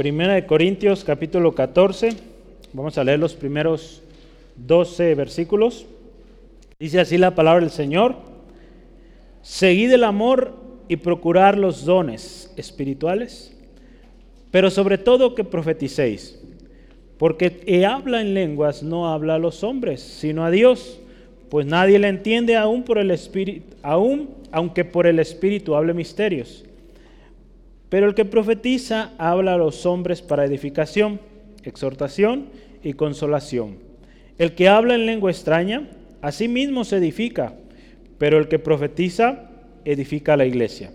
Primera de Corintios capítulo 14. Vamos a leer los primeros 12 versículos. Dice así la palabra del Señor. Seguid el amor y procurar los dones espirituales, pero sobre todo que profeticéis, porque el habla en lenguas no habla a los hombres, sino a Dios, pues nadie le entiende aún por el espíritu, aún aunque por el espíritu hable misterios. Pero el que profetiza habla a los hombres para edificación, exhortación y consolación. El que habla en lengua extraña, a sí mismo se edifica, pero el que profetiza edifica a la iglesia.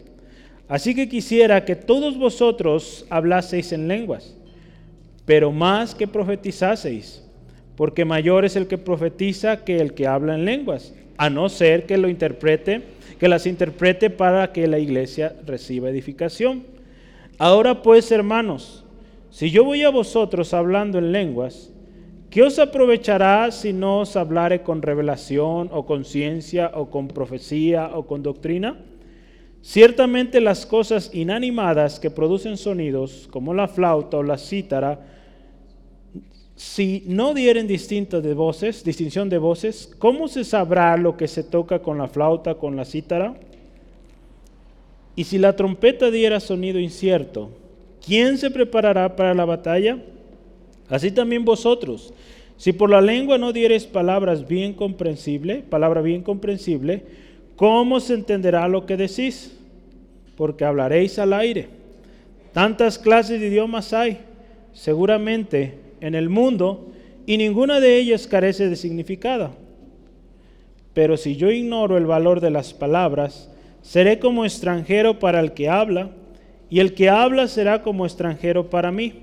Así que quisiera que todos vosotros hablaseis en lenguas, pero más que profetizaseis, porque mayor es el que profetiza que el que habla en lenguas, a no ser que lo interprete, que las interprete para que la iglesia reciba edificación. Ahora pues, hermanos, si yo voy a vosotros hablando en lenguas, ¿qué os aprovechará si no os hablare con revelación o con ciencia o con profecía o con doctrina? Ciertamente las cosas inanimadas que producen sonidos, como la flauta o la cítara, si no dieren distinto de voces, distinción de voces, ¿cómo se sabrá lo que se toca con la flauta, con la cítara? Y si la trompeta diera sonido incierto, ¿quién se preparará para la batalla? Así también vosotros. Si por la lengua no diereis palabras bien comprensible, palabra bien comprensible, ¿cómo se entenderá lo que decís? Porque hablaréis al aire. Tantas clases de idiomas hay. Seguramente en el mundo y ninguna de ellas carece de significado. Pero si yo ignoro el valor de las palabras, seré como extranjero para el que habla, y el que habla será como extranjero para mí.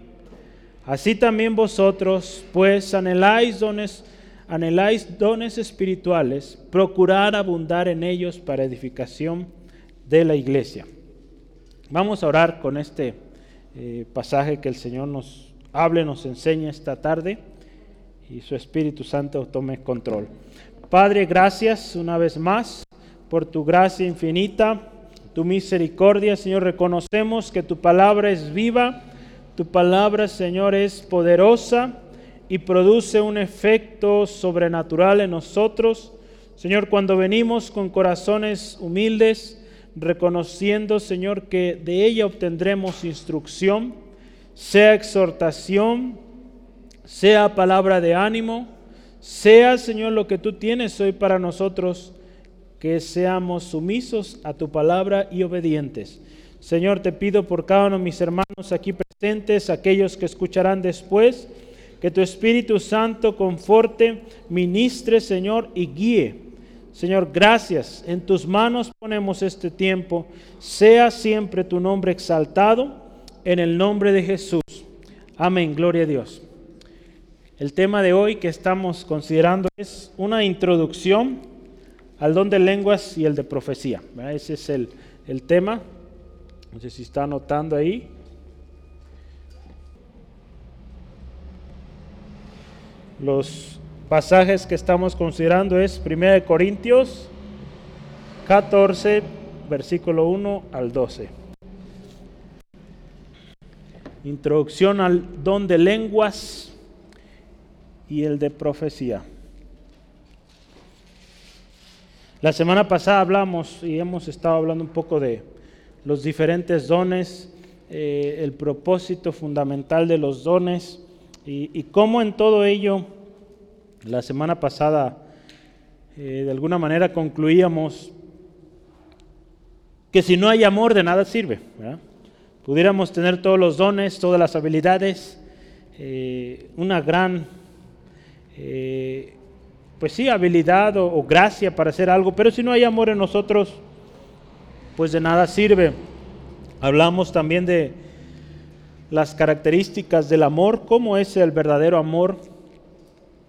Así también vosotros, pues anheláis dones, anheláis dones espirituales, procurad abundar en ellos para edificación de la iglesia. Vamos a orar con este eh, pasaje que el Señor nos hable, nos enseñe esta tarde y su Espíritu Santo tome control. Padre, gracias una vez más por tu gracia infinita, tu misericordia, Señor. Reconocemos que tu palabra es viva, tu palabra, Señor, es poderosa y produce un efecto sobrenatural en nosotros. Señor, cuando venimos con corazones humildes, reconociendo, Señor, que de ella obtendremos instrucción, sea exhortación, sea palabra de ánimo, sea, Señor, lo que tú tienes hoy para nosotros, que seamos sumisos a tu palabra y obedientes. Señor, te pido por cada uno de mis hermanos aquí presentes, aquellos que escucharán después, que tu Espíritu Santo conforte, ministre, Señor, y guíe. Señor, gracias. En tus manos ponemos este tiempo. Sea siempre tu nombre exaltado en el nombre de Jesús. Amén, gloria a Dios. El tema de hoy que estamos considerando es una introducción al don de lenguas y el de profecía. Ese es el, el tema. No sé si está anotando ahí. Los pasajes que estamos considerando es 1 Corintios 14, versículo 1 al 12. Introducción al don de lenguas y el de profecía. La semana pasada hablamos y hemos estado hablando un poco de los diferentes dones, eh, el propósito fundamental de los dones y, cómo en todo ello, la semana pasada, eh, de alguna manera concluíamos que si no hay amor de nada sirve. pudiéramos tener todos los dones, todas las habilidades, eh, una gran, pues sí, habilidad o, gracia para hacer algo, pero si no hay amor en nosotros, pues de nada sirve. Hablamos también de las características del amor, cómo es el verdadero amor.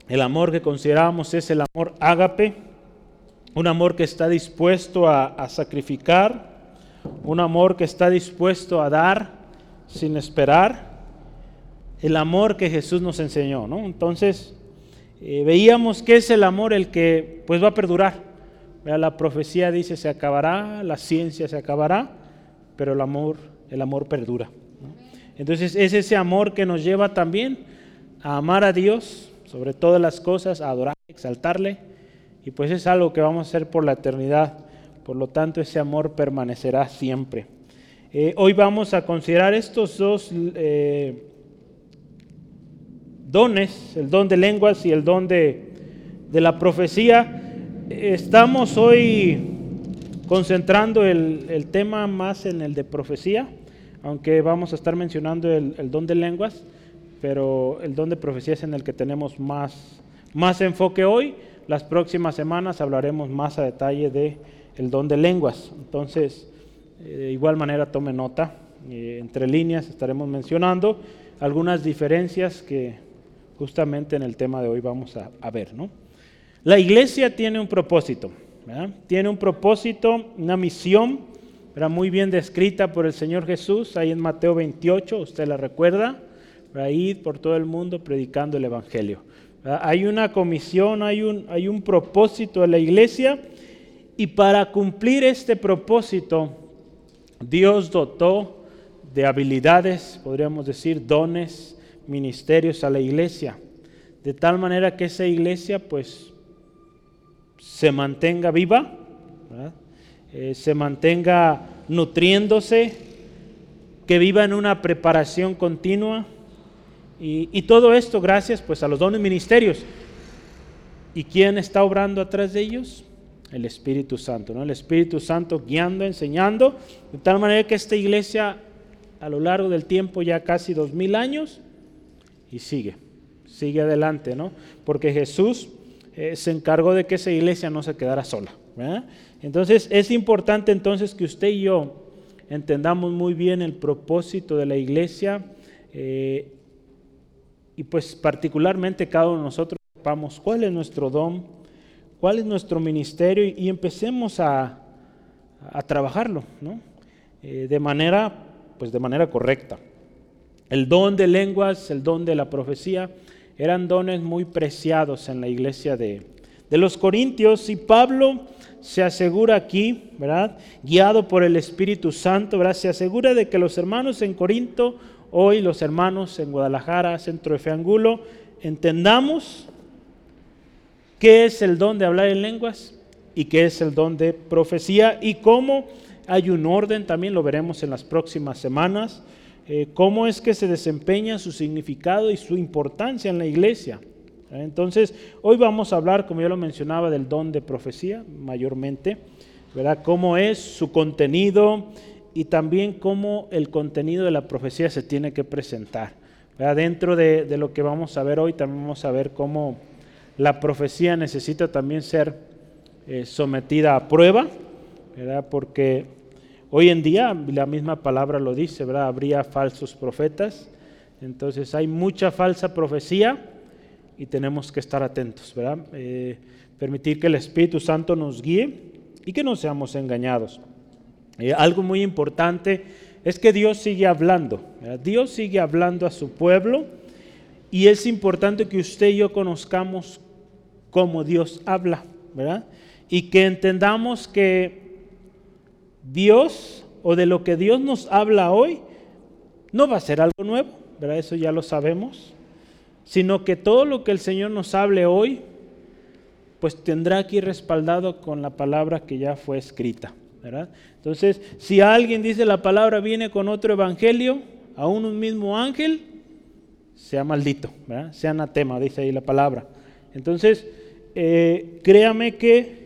El amor que consideramos es el amor ágape, un amor que está dispuesto a sacrificar, un amor que está dispuesto a dar sin esperar, el amor que Jesús nos enseñó, ¿no? Entonces, eh, veíamos que es el amor el que pues va a perdurar. La profecía dice se acabará, la ciencia se acabará, pero el amor, el amor perdura. Entonces es ese amor que nos lleva también a amar a Dios sobre todas las cosas, a adorar, exaltarle. Y pues es algo que vamos a hacer por la eternidad. Por lo tanto, ese amor permanecerá siempre. Eh, hoy vamos a considerar estos dos eh, dones, el don de lenguas y el don de, de la profecía. Estamos hoy concentrando el, el, tema más en el de profecía, aunque vamos a estar mencionando el, el, don de lenguas, pero el don de profecía es en el que tenemos más, más enfoque hoy. Las próximas semanas hablaremos más a detalle de el don de lenguas. Entonces, eh, de igual manera tome nota. Eh, entre líneas estaremos mencionando algunas diferencias que justamente en el tema de hoy vamos a, ver. ¿no? La iglesia tiene un propósito. ¿verdad? Tiene un propósito, una misión, era muy bien descrita por el Señor Jesús ahí en Mateo 28, usted la recuerda, ir por todo el mundo predicando el Evangelio. Hay una comisión, hay un, hay un propósito de la iglesia y para cumplir este propósito, Dios dotó de habilidades, podríamos decir, dones, ministerios a la iglesia, de tal manera que esa iglesia pues se mantenga viva, eh, se mantenga nutriéndose, que viva en una preparación continua y, todo esto gracias pues a los dones ministerios. ¿Y quién está obrando atrás de ellos? el Espíritu Santo, ¿no? El Espíritu Santo guiando, enseñando, de tal manera que esta iglesia a lo largo del tiempo, ya casi dos mil años, y sigue, sigue adelante, ¿no? Porque Jesús eh, se encargó de que esa iglesia no se quedara sola. Entonces es importante entonces que usted y yo entendamos muy bien el propósito de la iglesia eh, y pues particularmente cada uno de nosotros sepamos cuál es nuestro don, cuál es nuestro ministerio y, y empecemos a, a, trabajarlo, ¿no? Eh, de manera, pues de manera correcta. El don de lenguas, el don de la profecía, eran dones muy preciados en la iglesia de, de los Corintios y Pablo se asegura aquí, ¿verdad? Guiado por el Espíritu Santo, ¿verdad? Se asegura de que los hermanos en Corinto, hoy los hermanos en Guadalajara, centro de Feangulo, entendamos qué es el don de hablar en lenguas y qué es el don de profecía y cómo hay un orden, también lo veremos en las próximas semanas, eh, cómo es que se desempeña su significado y su importancia en la iglesia. Entonces, hoy vamos a hablar, como ya lo mencionaba, del don de profecía mayormente, ¿verdad? Cómo es su contenido y también cómo el contenido de la profecía se tiene que presentar. Dentro de, de lo que vamos a ver hoy, también vamos a ver cómo la profecía necesita también ser eh, sometida a prueba, ¿verdad? Porque hoy en día la misma palabra lo dice, ¿verdad? Habría falsos profetas. Entonces hay mucha falsa profecía y tenemos que estar atentos, ¿verdad? Eh, permitir que el Espíritu Santo nos guíe y que no seamos engañados. Eh, algo muy importante es que Dios sigue hablando. ¿verdad? Dios sigue hablando a su pueblo y es importante que usted y yo conozcamos cómo Dios habla, ¿verdad? Y que entendamos que Dios o de lo que Dios nos habla hoy no va a ser algo nuevo, ¿verdad? Eso ya lo sabemos, sino que todo lo que el Señor nos hable hoy, pues tendrá aquí respaldado con la palabra que ya fue escrita, ¿verdad? Entonces, si alguien dice la palabra viene con otro evangelio, aún un mismo ángel, sea maldito, sea anatema, dice ahí la palabra. Entonces, eh, créame que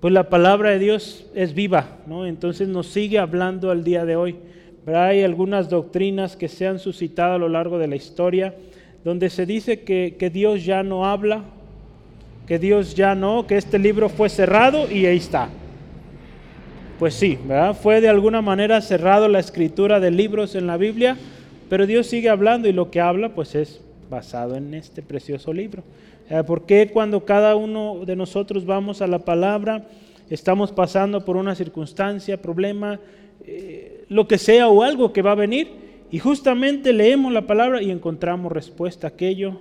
pues la palabra de Dios es viva, ¿no? Entonces nos sigue hablando al día de hoy. Hay algunas doctrinas que se han suscitado a lo largo de la historia donde se dice que, que Dios ya no habla, que Dios ya no, que este libro fue cerrado y ahí está. Pues sí, ¿verdad? Fue de alguna manera cerrado la escritura de libros en la Biblia, pero Dios sigue hablando y lo que habla pues es basado en este precioso libro. Eh, ¿Por qué cuando cada uno de nosotros vamos a la palabra, estamos pasando por una circunstancia, problema, eh, lo que sea o algo que va a venir, y justamente leemos la palabra y encontramos respuesta a aquello?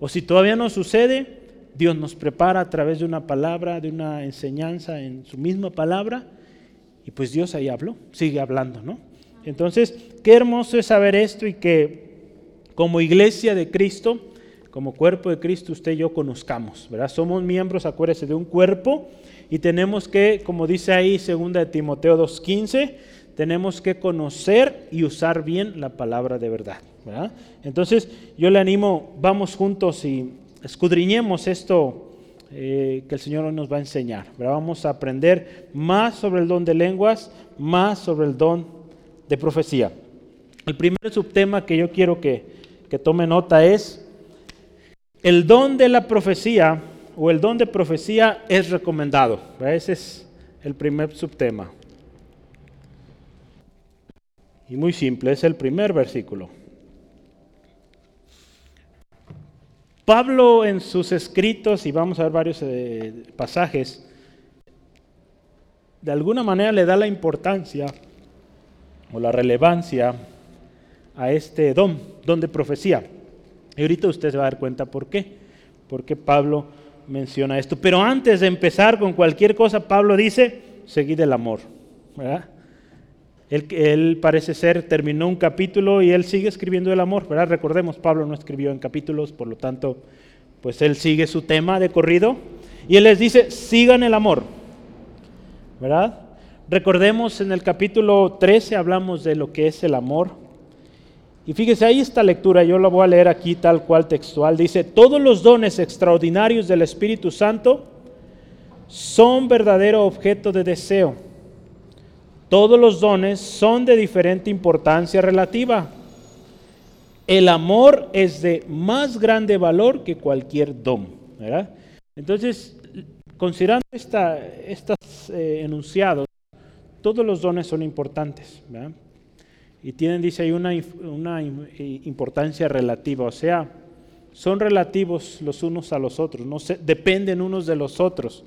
O si todavía no sucede, Dios nos prepara a través de una palabra, de una enseñanza en su misma palabra, y pues Dios ahí habló, sigue hablando, ¿no? Entonces, qué hermoso es saber esto y que como iglesia de Cristo, como cuerpo de Cristo, usted y yo conozcamos, ¿verdad? Somos miembros, acuérdese, de un cuerpo y tenemos que, como dice ahí 2 de Timoteo 2.15, tenemos que conocer y usar bien la palabra de verdad. ¿verdad? Entonces yo le animo, vamos juntos y escudriñemos esto eh, que el Señor hoy nos va a enseñar. Vamos a aprender más sobre el don de lenguas, más sobre el don de profecía. El primer subtema que yo quiero que, que tome nota es el don de la profecía o el don de profecía es recomendado. Ese es el primer subtema. Y muy simple, es el primer versículo. Pablo en sus escritos, y vamos a ver varios eh, pasajes, de alguna manera le da la importancia o la relevancia a este don, don de profecía. Y ahorita usted se va a dar cuenta por qué. Porque Pablo menciona esto. Pero antes de empezar con cualquier cosa, Pablo dice, seguid el amor. ¿verdad? Él, parece ser, terminó un capítulo y él sigue escribiendo el amor. Recordemos, Pablo no escribió en capítulos, por lo tanto, pues él sigue su tema de corrido y él les dice, sigan el amor. Recordemos en el capítulo 13 hablamos de lo que es el amor. Y fíjese, ahí esta lectura, yo la voy a leer aquí tal cual textual, dice, todos los dones extraordinarios del Espíritu Santo son verdadero objeto de deseo todos los dones son de diferente importancia relativa. El amor es de más grande valor que cualquier don. Entonces, considerando estos eh, enunciados, todos los dones son importantes. Y tienen, dice ahí, una, una importancia relativa. O sea, son relativos los unos a los otros, no dependen unos de los otros.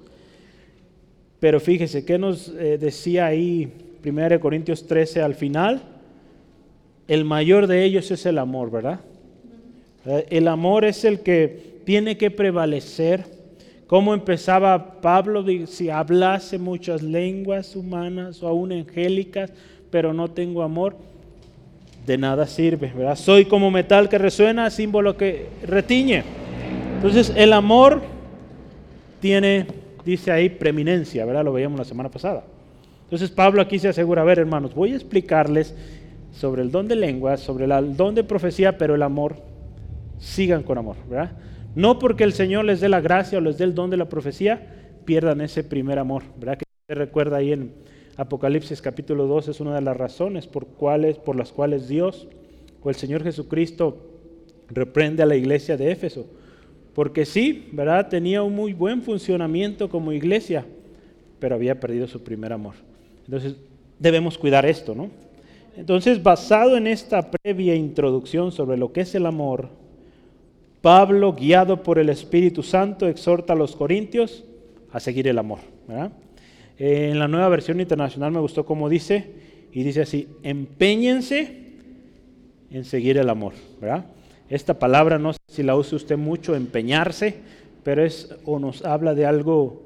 Pero fíjese, ¿qué nos eh, decía ahí 1 Corintios 13 al final, el mayor de ellos es el amor, ¿verdad? Eh, el amor es el que tiene que prevalecer. Como empezaba Pablo? Si hablase muchas lenguas humanas o aún angélicas, pero no tengo amor, de nada sirve, ¿verdad? Soy como metal que resuena, símbolo que retiñe. Entonces, el amor tiene, dice ahí, preeminencia, ¿verdad? Lo veíamos la semana pasada. Entonces Pablo aquí se asegura, a ver hermanos, voy a explicarles sobre el don de lengua, sobre el don de profecía, pero el amor, sigan con amor, ¿verdad? No porque el Señor les dé la gracia o les dé el don de la profecía, pierdan ese primer amor, ¿verdad? Que se recuerda ahí en Apocalipsis capítulo 2, es una de las razones por, cuales, por las cuales Dios o el Señor Jesucristo reprende a la iglesia de Éfeso. Porque sí, ¿verdad? Tenía un muy buen funcionamiento como iglesia, pero había perdido su primer amor. Entonces, debemos cuidar esto, ¿no? Entonces, basado en esta previa introducción sobre lo que es el amor, Pablo, guiado por el Espíritu Santo, exhorta a los corintios a seguir el amor. En la nueva versión internacional me gustó como dice, y dice así, empeñense en seguir el amor. Esta palabra no sé si la usa usted mucho, empeñarse, pero es o nos habla de algo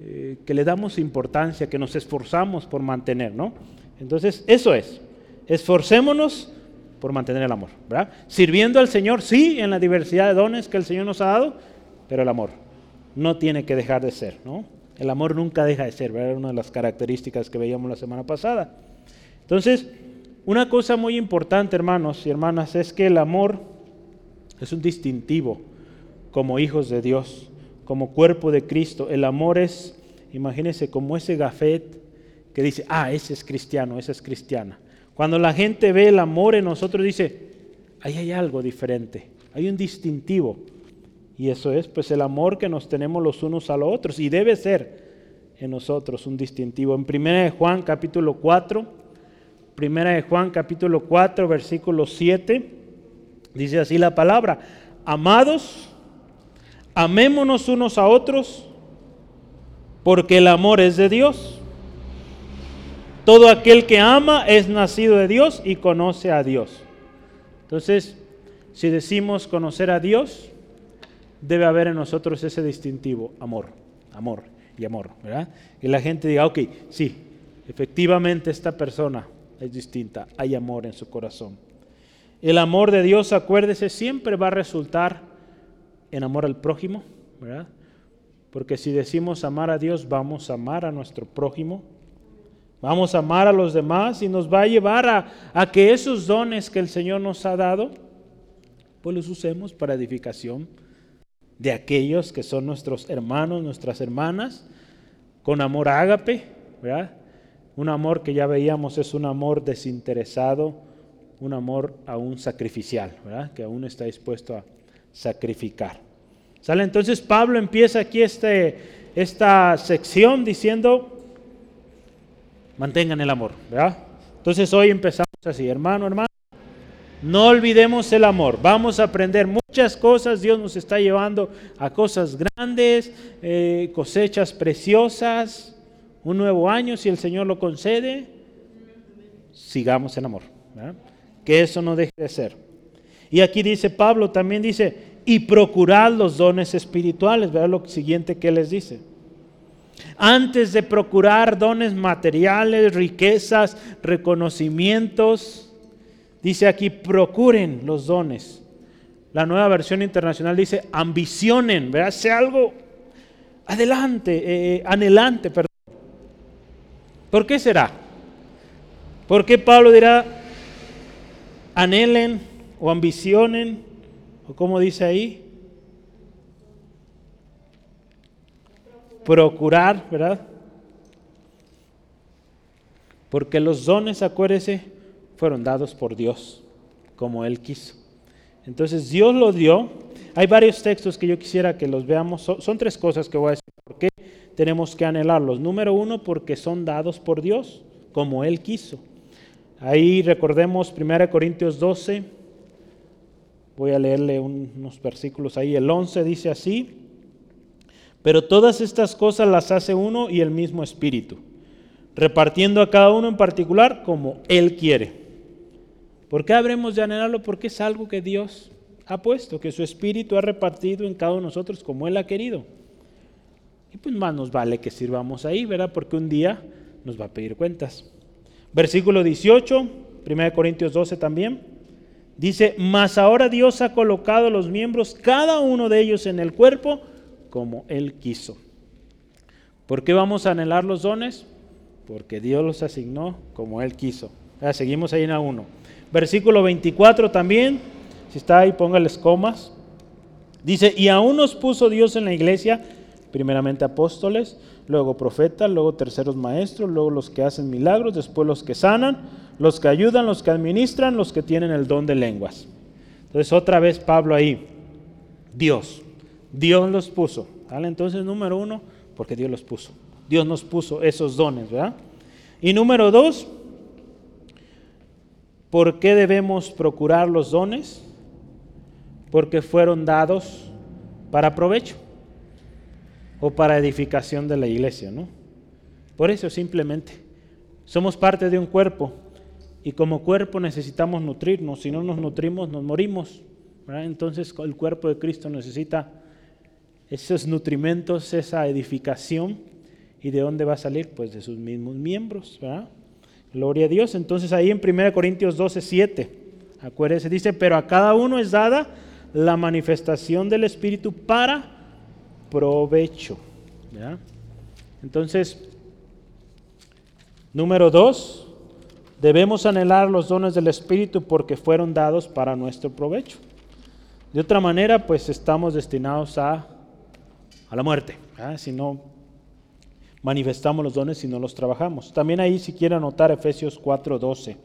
eh, que le damos importancia, que nos esforzamos por mantener, ¿no? Entonces, eso es. Esforcémonos por mantener el amor, ¿verdad? Sirviendo al Señor, sí, en la diversidad de dones que el Señor nos ha dado, pero el amor no tiene que dejar de ser, ¿no? El amor nunca deja de ser, ¿verdad? Una de las características que veíamos la semana pasada. Entonces, una cosa muy importante, hermanos y hermanas, es que el amor es un distintivo como hijos de Dios como cuerpo de Cristo. El amor es, imagínense, como ese gafet que dice, ah, ese es cristiano, esa es cristiana. Cuando la gente ve el amor en nosotros, dice, ahí hay algo diferente, hay un distintivo. Y eso es, pues, el amor que nos tenemos los unos a los otros. Y debe ser en nosotros un distintivo. En 1 de Juan capítulo 4, 1 de Juan capítulo 4, versículo 7, dice así la palabra, amados, amémonos unos a otros, porque el amor es de Dios. Todo aquel que ama es nacido de Dios y conoce a Dios. Entonces, si decimos conocer a Dios, debe haber en nosotros ese distintivo, amor, amor y amor, ¿verdad? Y la gente diga, ok, sí, efectivamente esta persona es distinta. Hay amor en su corazón. El amor de Dios, acuérdese, siempre va a resultar en amor al prójimo, ¿verdad? Porque si decimos amar a Dios, vamos a amar a nuestro prójimo, vamos a amar a los demás y nos va a llevar a, a que esos dones que el Señor nos ha dado, pues los usemos para edificación de aquellos que son nuestros hermanos, nuestras hermanas, con amor ágape. Un amor que ya veíamos es un amor desinteresado, un amor aún sacrificial. Que aún está dispuesto a sacrificar. ¿Sale? Entonces Pablo empieza aquí este, esta sección diciendo, mantengan el amor, ¿verdad? Entonces hoy empezamos así, hermano, hermano, no olvidemos el amor. Vamos a aprender muchas cosas. Dios nos está llevando a cosas grandes, eh, cosechas preciosas, un nuevo año, si el Señor lo concede. Sigamos en amor. Que eso no deje de ser. Y aquí dice Pablo, también dice, y procurad los dones espirituales. Vean lo siguiente que les dice. Antes de procurar dones materiales, riquezas, reconocimientos, Dice aquí, procuren los dones. La nueva versión internacional dice, ambicionen, ¿verdad? Sea algo adelante, eh, eh, anhelante, perdón. ¿Por qué será? ¿Por qué Pablo dirá, anhelen o ambicionen? ¿O como dice ahí? Procurar, ¿verdad? Porque los dones, acuérdese, fueron dados por Dios como Él quiso. Entonces Dios lo dio. Hay varios textos que yo quisiera que los veamos. Son, tres cosas que voy a decir. ¿Por qué tenemos que anhelarlos? Número uno, porque son dados por Dios como Él quiso. Ahí recordemos 1 Corintios 12. Voy a leerle unos versículos ahí. El 11 dice así. Pero todas estas cosas las hace uno y el mismo Espíritu, repartiendo a cada uno en particular como Él quiere. ¿Por qué habremos de anhelarlo? Porque es algo que Dios ha puesto, que su Espíritu ha repartido en cada uno de nosotros como Él ha querido. Y pues más nos vale que sirvamos ahí, ¿verdad? Porque un día nos va a pedir cuentas. Versículo 18, 1 Corintios 12 también. Dice, mas ahora Dios ha colocado los miembros, cada uno de ellos en el cuerpo, como Él quiso. ¿Por qué vamos a anhelar los dones? Porque Dios los asignó como Él quiso. seguimos ahí en a uno. Versículo 24 también, si está ahí, póngales comas. Dice, y aún nos puso Dios en la iglesia, primeramente apóstoles, luego profetas, luego terceros maestros, luego los que hacen milagros, después los que sanan, los que ayudan, los que administran, los que tienen el don de lenguas. Entonces otra vez Pablo ahí, Dios, Dios los puso. Entonces número uno, porque Dios los puso. Dios nos puso esos dones, ¿verdad? Y número dos, ¿Por qué debemos procurar los dones? Porque fueron dados para provecho o para edificación de la iglesia, ¿no? Por eso simplemente somos parte de un cuerpo y como cuerpo necesitamos nutrirnos, si no nos nutrimos nos morimos, Entonces el cuerpo de Cristo necesita esos nutrimentos, esa edificación y de dónde va a salir? Pues de sus mismos miembros, ¿verdad? Gloria a Dios. Entonces ahí en 1 Corintios 12, 7, acuérdense, dice, pero a cada uno es dada la manifestación del Espíritu para provecho. Entonces, número dos, debemos anhelar los dones del Espíritu porque fueron dados para nuestro provecho. De otra manera, pues estamos destinados a, a la muerte. Si no manifestamos los dones si no los trabajamos. También ahí si quiere anotar Efesios 4:12.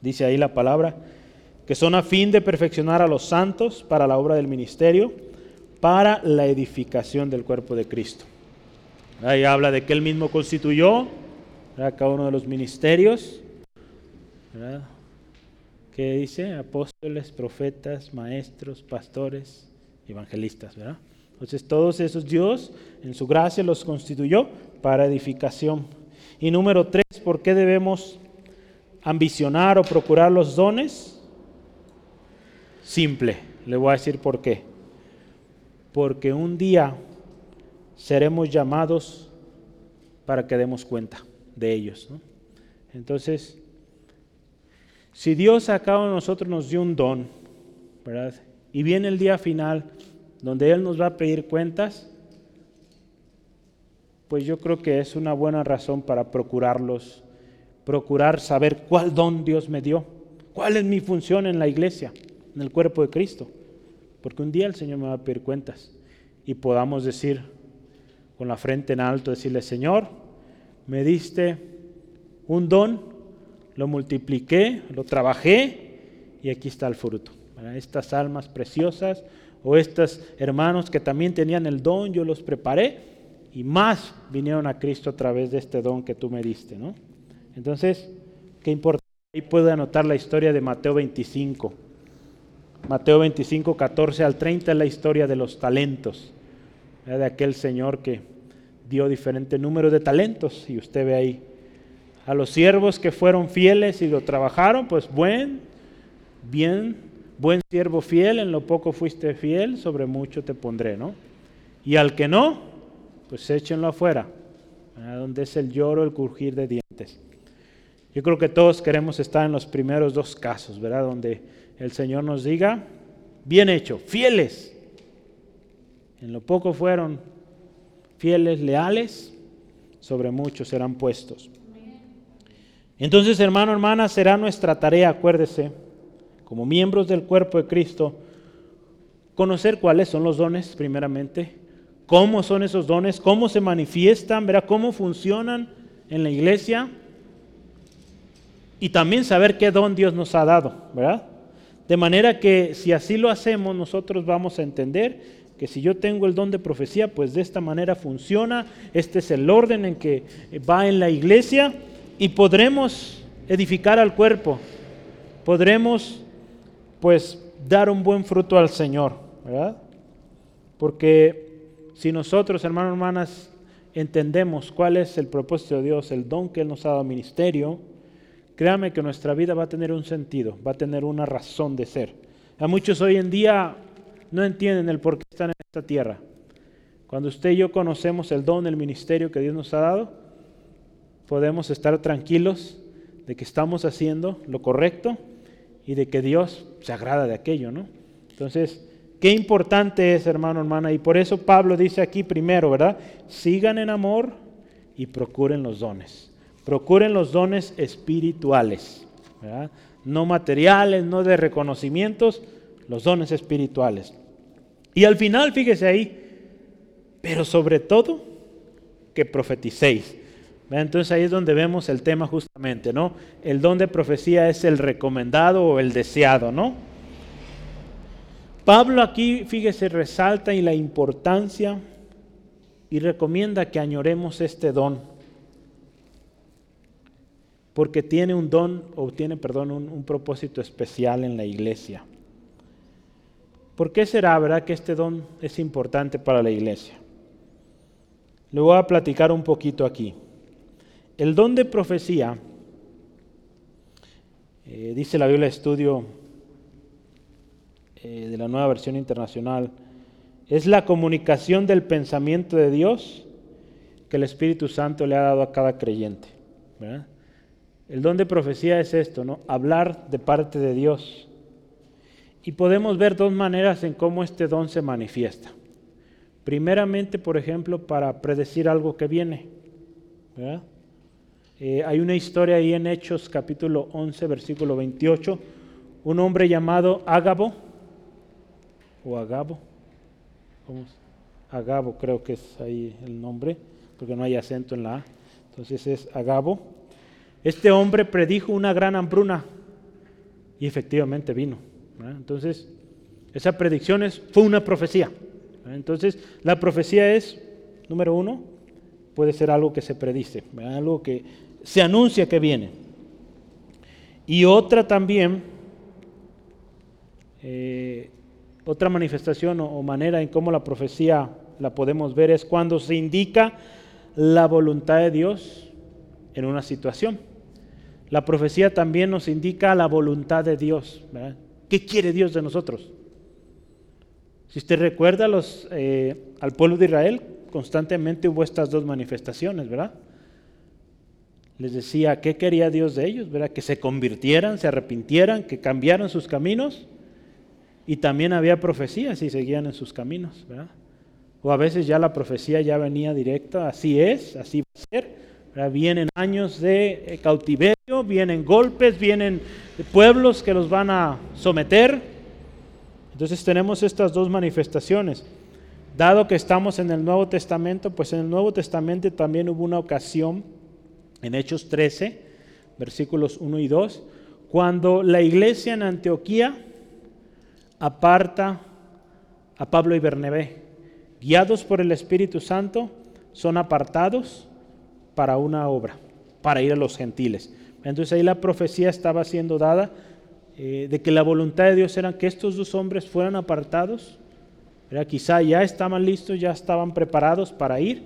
Dice ahí la palabra que son a fin de perfeccionar a los santos para la obra del ministerio, para la edificación del cuerpo de Cristo. Ahí habla de que él mismo constituyó cada uno de los ministerios. ¿verdad? ¿Qué dice? Apóstoles, profetas, maestros, pastores, evangelistas, ¿verdad? Entonces todos esos Dios en su gracia los constituyó para edificación. Y número tres, ¿por qué debemos ambicionar o procurar los dones? Simple, le voy a decir por qué. Porque un día seremos llamados para que demos cuenta de ellos. Entonces, Si Dios a uno de nosotros nos dio un don, ¿verdad? Y viene el día final donde Él nos va a pedir cuentas, pues yo creo que es una buena razón para procurarlos, procurar saber cuál don Dios me dio, cuál es mi función en la iglesia, en el cuerpo de Cristo. Porque un día el Señor me va a pedir cuentas y podamos decir con la frente en alto, decirle, Señor, me diste un don, lo multipliqué, lo trabajé y aquí está el fruto. Estas almas preciosas o estos hermanos que también tenían el don, yo los preparé y más vinieron a Cristo a través de este don que tú me diste. ¿no? Entonces, qué importante. Ahí puede anotar la historia de Mateo 25. Mateo 25, 14 al 30 es la historia de los talentos, de aquel Señor que dio diferente número de talentos. Y usted ve ahí a los siervos que fueron fieles y lo trabajaron, pues buen, bien, buen siervo fiel, en lo poco fuiste fiel, sobre mucho te pondré, ¿no? Y al que no, pues échenlo afuera, donde es el lloro, el crujir de dientes. Yo creo que todos queremos estar en los primeros dos casos, ¿verdad? Donde el Señor nos diga, bien hecho, fieles. En lo poco fueron fieles, leales, sobre muchos serán puestos. Entonces, hermano, hermana, será nuestra tarea, acuérdese, como miembros del cuerpo de Cristo, conocer cuáles son los dones, primeramente, cómo son esos dones, cómo se manifiestan, verá cómo funcionan en la iglesia y también saber qué don Dios nos ha dado, ¿verdad? De manera que si así lo hacemos, nosotros vamos a entender que si yo tengo el don de profecía, pues de esta manera funciona, este es el orden en que va en la iglesia y podremos edificar al cuerpo, podremos pues dar un buen fruto al Señor, ¿verdad? Porque si nosotros, hermanos y hermanas, entendemos cuál es el propósito de Dios, el don que Él nos ha dado ministerio, créame que nuestra vida va a tener un sentido, va a tener una razón de ser. A muchos hoy en día no entienden el por qué están en esta tierra. Cuando usted y yo conocemos el don, el ministerio que Dios nos ha dado, podemos estar tranquilos de que estamos haciendo lo correcto y de que Dios se agrada de aquello, ¿no? Entonces, qué importante es, hermano, hermana, y por eso Pablo dice aquí primero, ¿verdad? Sigan en amor y procuren los dones. Procuren los dones espirituales, ¿verdad? No materiales, no de reconocimientos, los dones espirituales. Y al final, fíjese ahí, pero sobre todo que profeticéis. Entonces ahí es donde vemos el tema justamente, ¿no? El don de profecía es el recomendado o el deseado, ¿no? Pablo aquí, fíjese, resalta y la importancia y recomienda que añoremos este don, porque tiene un don, o tiene, perdón, un, propósito especial en la iglesia. ¿Por qué será, verdad, que este don es importante para la iglesia? Le voy a platicar un poquito aquí. El don de profecía, eh, dice la Biblia Estudio eh, de la nueva versión internacional, es la comunicación del pensamiento de Dios que el Espíritu Santo le ha dado a cada creyente. El don de profecía es esto, ¿no? Hablar de parte de Dios y podemos ver dos maneras en cómo este don se manifiesta. Primeramente, por ejemplo, para predecir algo que viene. Eh, hay una historia ahí en Hechos capítulo 11, versículo 28. Un hombre llamado Ágabo, o Agabo. Agabo creo que es ahí el nombre, porque no hay acento en la A. Entonces es Agabo. Este hombre predijo una gran hambruna y efectivamente vino. Entonces, esa predicción es, fue una profecía. Entonces, la profecía es, número uno, puede ser algo que se predice, algo que se anuncia que viene. Y otra también, eh, otra manifestación o, manera en cómo la profecía la podemos ver es cuando se indica la voluntad de Dios en una situación. La profecía también nos indica la voluntad de Dios. ¿verdad? ¿Qué quiere Dios de nosotros? Si usted recuerda eh, al pueblo de Israel, constantemente hubo estas dos manifestaciones, ¿verdad? Les decía qué quería Dios de ellos, ¿verdad? Que se convirtieran, se arrepintieran, que cambiaran sus caminos. Y también había profecías y seguían en sus caminos, ¿verdad? O a veces ya la profecía ya venía directa, así es, así va a ser. Vienen años de eh, cautiverio, vienen golpes, vienen pueblos que los van a someter. Entonces tenemos estas dos manifestaciones. Dado que estamos en el Nuevo Testamento, pues en el Nuevo Testamento también hubo una ocasión, en Hechos 13, versículos 1 y 2, cuando la iglesia en Antioquía aparta a Pablo y Bernabé guiados por el Espíritu Santo, son apartados para una obra, para ir a los gentiles. Entonces ahí la profecía estaba siendo dada eh, de que la voluntad de Dios era que estos dos hombres fueran apartados. Era, quizá ya estaban listos, ya estaban preparados para ir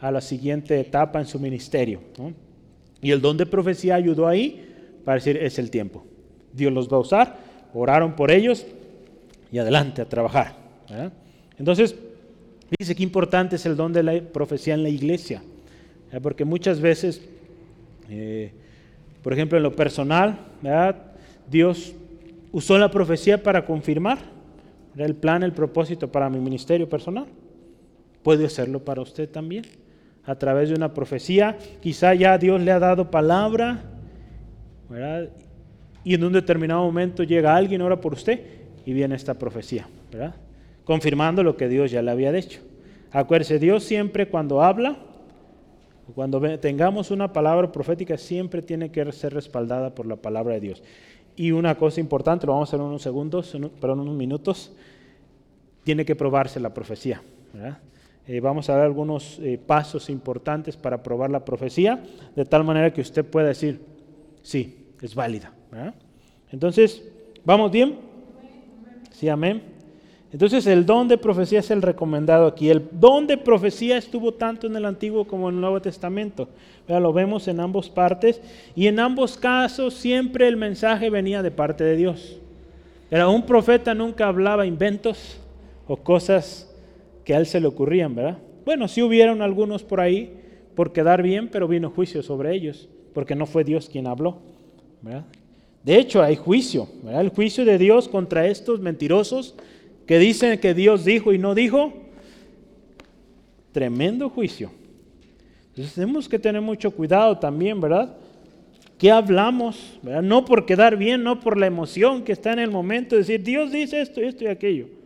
a la siguiente etapa en su ministerio. Y el don de profecía ayudó ahí para decir, es el tiempo. Dios los va a usar, oraron por ellos y adelante a trabajar. Entonces, Dice que importante es el don de la profecía en la iglesia, porque muchas veces, eh, por ejemplo, en lo personal, Dios usó la profecía para confirmar el plan, el propósito para mi ministerio personal. Puede hacerlo para usted también. A través de una profecía, quizá ya Dios le ha dado palabra, y en un determinado momento llega alguien, ora por usted, y viene esta profecía, ¿verdad? confirmando lo que Dios ya le había dicho. Acuérdese, Dios siempre cuando habla, cuando tengamos una palabra profética, siempre tiene que ser respaldada por la palabra de Dios. Y una cosa importante, lo vamos a hacer en unos segundos, pero en unos minutos, tiene que probarse la profecía. Eh, vamos a dar algunos eh, pasos importantes para probar la profecía, de tal manera que usted pueda decir, sí, es válida. Entonces, ¿vamos bien? Sí, amén. Entonces el don de profecía es el recomendado aquí. El don de profecía estuvo tanto en el Antiguo como en el Nuevo Testamento. lo vemos en ambos partes y en ambos casos siempre el mensaje venía de parte de Dios. Era un profeta nunca hablaba inventos o cosas que a él se le ocurrían, ¿verdad? Bueno, sí hubieron algunos por ahí por quedar bien, pero vino juicio sobre ellos, porque no fue Dios quien habló, De hecho, hay juicio, El juicio de Dios contra estos mentirosos que dicen que Dios dijo y no dijo, tremendo juicio. Entonces tenemos que tener mucho cuidado también, ¿verdad? ¿Qué hablamos? No por quedar bien, no por la emoción que está en el momento, de decir, Dios dice esto, esto y aquello.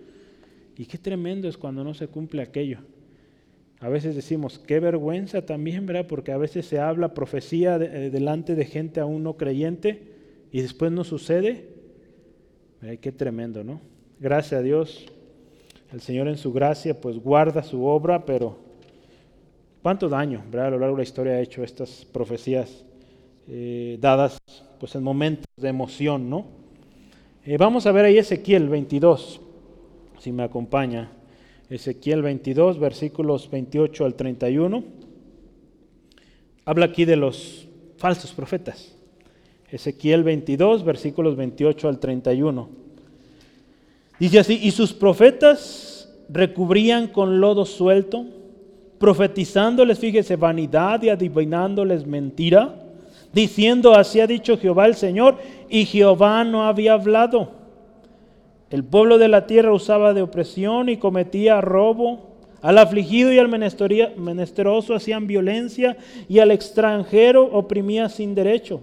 Y qué tremendo es cuando no se cumple aquello. A veces decimos, qué vergüenza también, ¿verdad? Porque a veces se habla profecía eh, delante de gente aún no creyente y después no sucede. qué tremendo, ¿no? Gracias a Dios, el Señor en su gracia pues guarda su obra, pero cuánto daño a lo largo de la historia ha hecho estas profecías eh, dadas pues en momentos de emoción, ¿no? Eh, vamos a ver ahí Ezequiel 22, si me acompaña. Ezequiel 22, versículos 28 al 31. Habla aquí de los falsos profetas. Ezequiel 22, versículos 28 al 31. Dice así, y sus profetas recubrían con lodo suelto, profetizándoles, fíjese, vanidad y adivinándoles mentira, diciendo, así ha dicho Jehová el Señor, y Jehová no había hablado. El pueblo de la tierra usaba de opresión y cometía robo. Al afligido y al menesteroso hacían violencia y al extranjero oprimía sin derecho.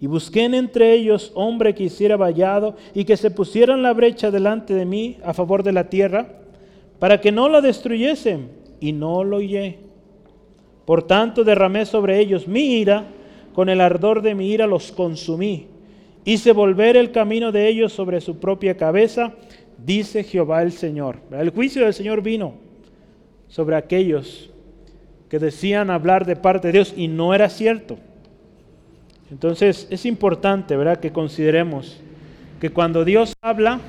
Y busqué entre ellos hombre que hiciera vallado y que se pusieran la brecha delante de mí a favor de la tierra, para que no la destruyesen, y no lo oye. Por tanto derramé sobre ellos mi ira, con el ardor de mi ira los consumí. Hice volver el camino de ellos sobre su propia cabeza, dice Jehová el Señor. El juicio del Señor vino sobre aquellos que decían hablar de parte de Dios y no era cierto. Entonces es importante, ¿verdad?, que consideremos que cuando Dios habla,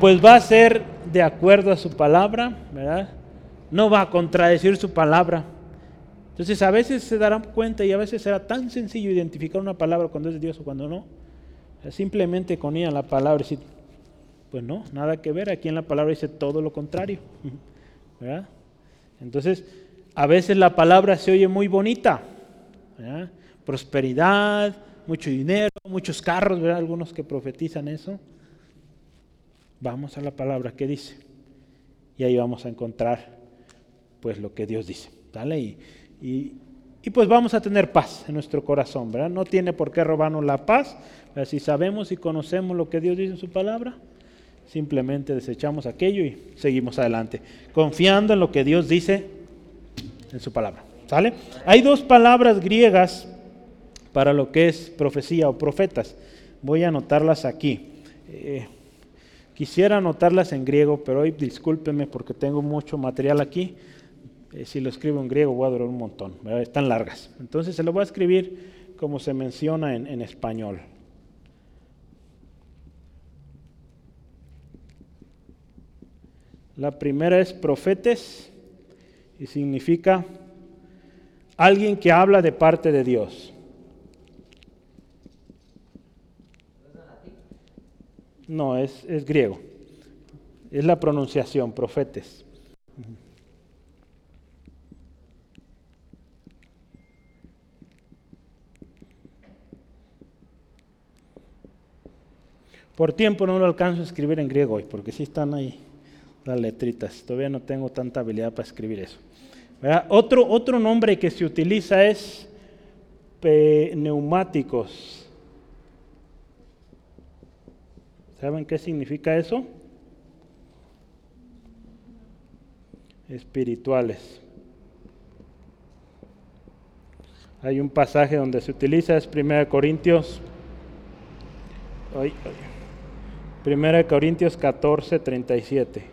pues va a ser de acuerdo a su palabra, ¿verdad? No va a contradecir su palabra. Entonces a veces se darán cuenta y a veces será tan sencillo identificar una palabra cuando es de Dios o cuando no. Simplemente con ella la palabra decir, pues no, nada que ver, aquí en la palabra dice todo lo contrario. ¿verdad? Entonces, a veces la palabra se oye muy bonita. Prosperidad, mucho dinero, muchos carros, ¿verdad? Algunos que profetizan eso. Vamos a la palabra que dice. Y ahí vamos a encontrar pues lo que Dios dice. ¿vale? Y, y, pues vamos a tener paz en nuestro corazón, ¿verdad? No tiene por qué robarnos la paz. Si sabemos y conocemos lo que Dios dice en su palabra, simplemente desechamos aquello y seguimos adelante, confiando en lo que Dios dice en su palabra. ¿Sale? Hay dos palabras griegas para lo que es profecía o profetas. Voy a anotarlas aquí. Eh, quisiera anotarlas en griego, pero hoy discúlpeme porque tengo mucho material aquí. Eh, si lo escribo en griego voy a durar un montón, están largas. Entonces se lo voy a escribir como se menciona en, en español. La primera es profetes y significa alguien que habla de parte de Dios. No, es, es griego. Es la pronunciación, profetes. Por tiempo no lo alcanzo a escribir en griego hoy, porque sí están ahí las letritas. Todavía no tengo tanta habilidad para escribir eso. Otro, otro nombre que se utiliza es neumáticos. ¿Saben qué significa eso? Espirituales. Hay un pasaje donde se utiliza, es 1 Corintios. Ay, 1 Corintios 14, 37.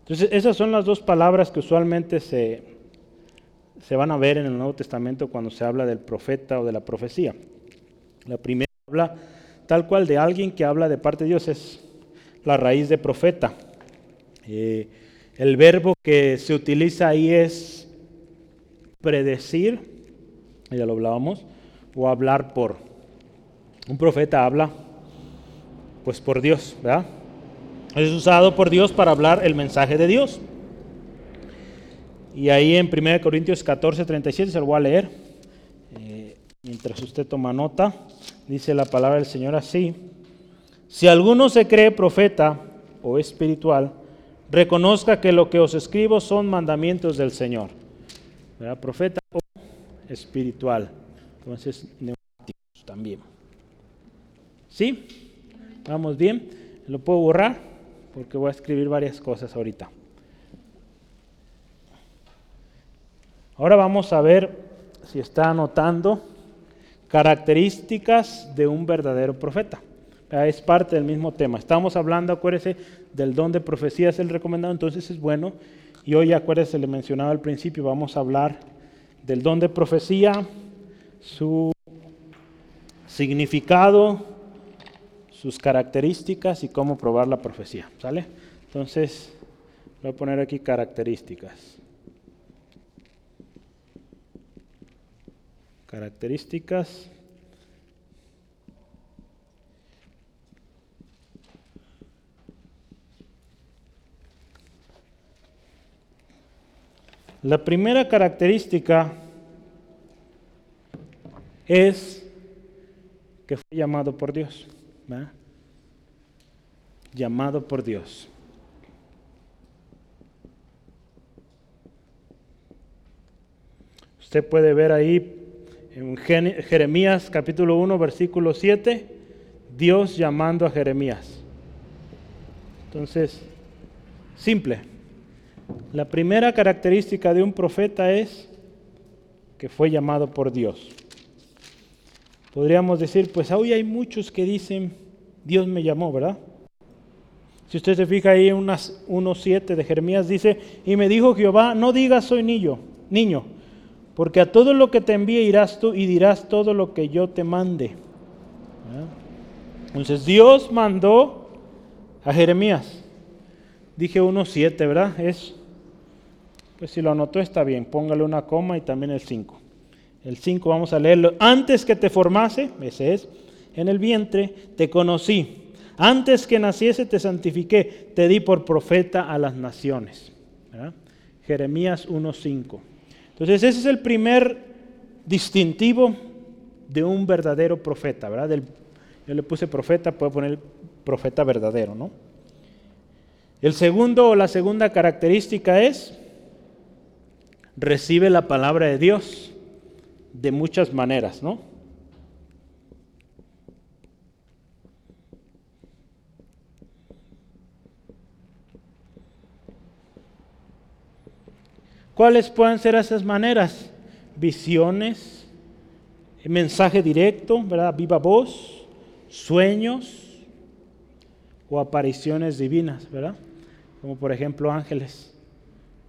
Entonces, esas son las dos palabras que usualmente se, se van a ver en el Nuevo Testamento cuando se habla del profeta o de la profecía. La primera habla tal cual de alguien que habla de parte de Dios, es la raíz de profeta. Eh, el verbo que se utiliza ahí es predecir ya lo hablábamos, o hablar por. Un profeta habla, pues por Dios, ¿verdad? Es usado por Dios para hablar el mensaje de Dios. Y ahí en 1 Corintios 14, 37, se lo voy a leer. Eh, mientras usted toma nota, dice la palabra del Señor así. Si alguno se cree profeta o espiritual, reconozca que lo que os escribo son mandamientos del Señor. ¿Verdad? Profeta espiritual. Entonces, neumáticos también. ¿Sí? ¿Vamos bien? ¿Lo puedo borrar? Porque voy a escribir varias cosas ahorita. Ahora vamos a ver si está anotando características de un verdadero profeta. Es parte del mismo tema. Estamos hablando, acuérdese, del don de profecía es el recomendado, entonces es bueno. Y hoy, acuérdese, le mencionaba al principio, vamos a hablar del don de profecía, su significado, sus características y cómo probar la profecía. ¿Sale? Entonces, voy a poner aquí características. Características. La primera característica es que fue llamado por Dios. Llamado por Dios. Usted puede ver ahí en Jeremías capítulo 1, versículo 7, Dios llamando a Jeremías. Entonces, simple. La primera característica de un profeta es que fue llamado por Dios. Podríamos decir, pues hoy hay muchos que dicen, Dios me llamó, ¿verdad? Si usted se fija ahí en 1.7 de Jeremías dice, y me dijo Jehová, no digas soy niño, niño, porque a todo lo que te envíe irás tú y dirás todo lo que yo te mande. Entonces Dios mandó a Jeremías. Dije 1.7, ¿verdad? Es pues si lo anotó está bien, póngale una coma y también el 5. El 5 vamos a leerlo. Antes que te formase, ese es, en el vientre, te conocí. Antes que naciese te santifiqué, te di por profeta a las naciones. Jeremías 1.5. Entonces ese es el primer distintivo de un verdadero profeta, ¿verdad? yo le puse profeta, puedo poner profeta verdadero, ¿no? El segundo o la segunda característica es recibe la palabra de Dios de muchas maneras, ¿no? ¿Cuáles pueden ser esas maneras? Visiones, mensaje directo, ¿verdad? Viva voz, sueños o apariciones divinas, ¿verdad? Como por ejemplo ángeles.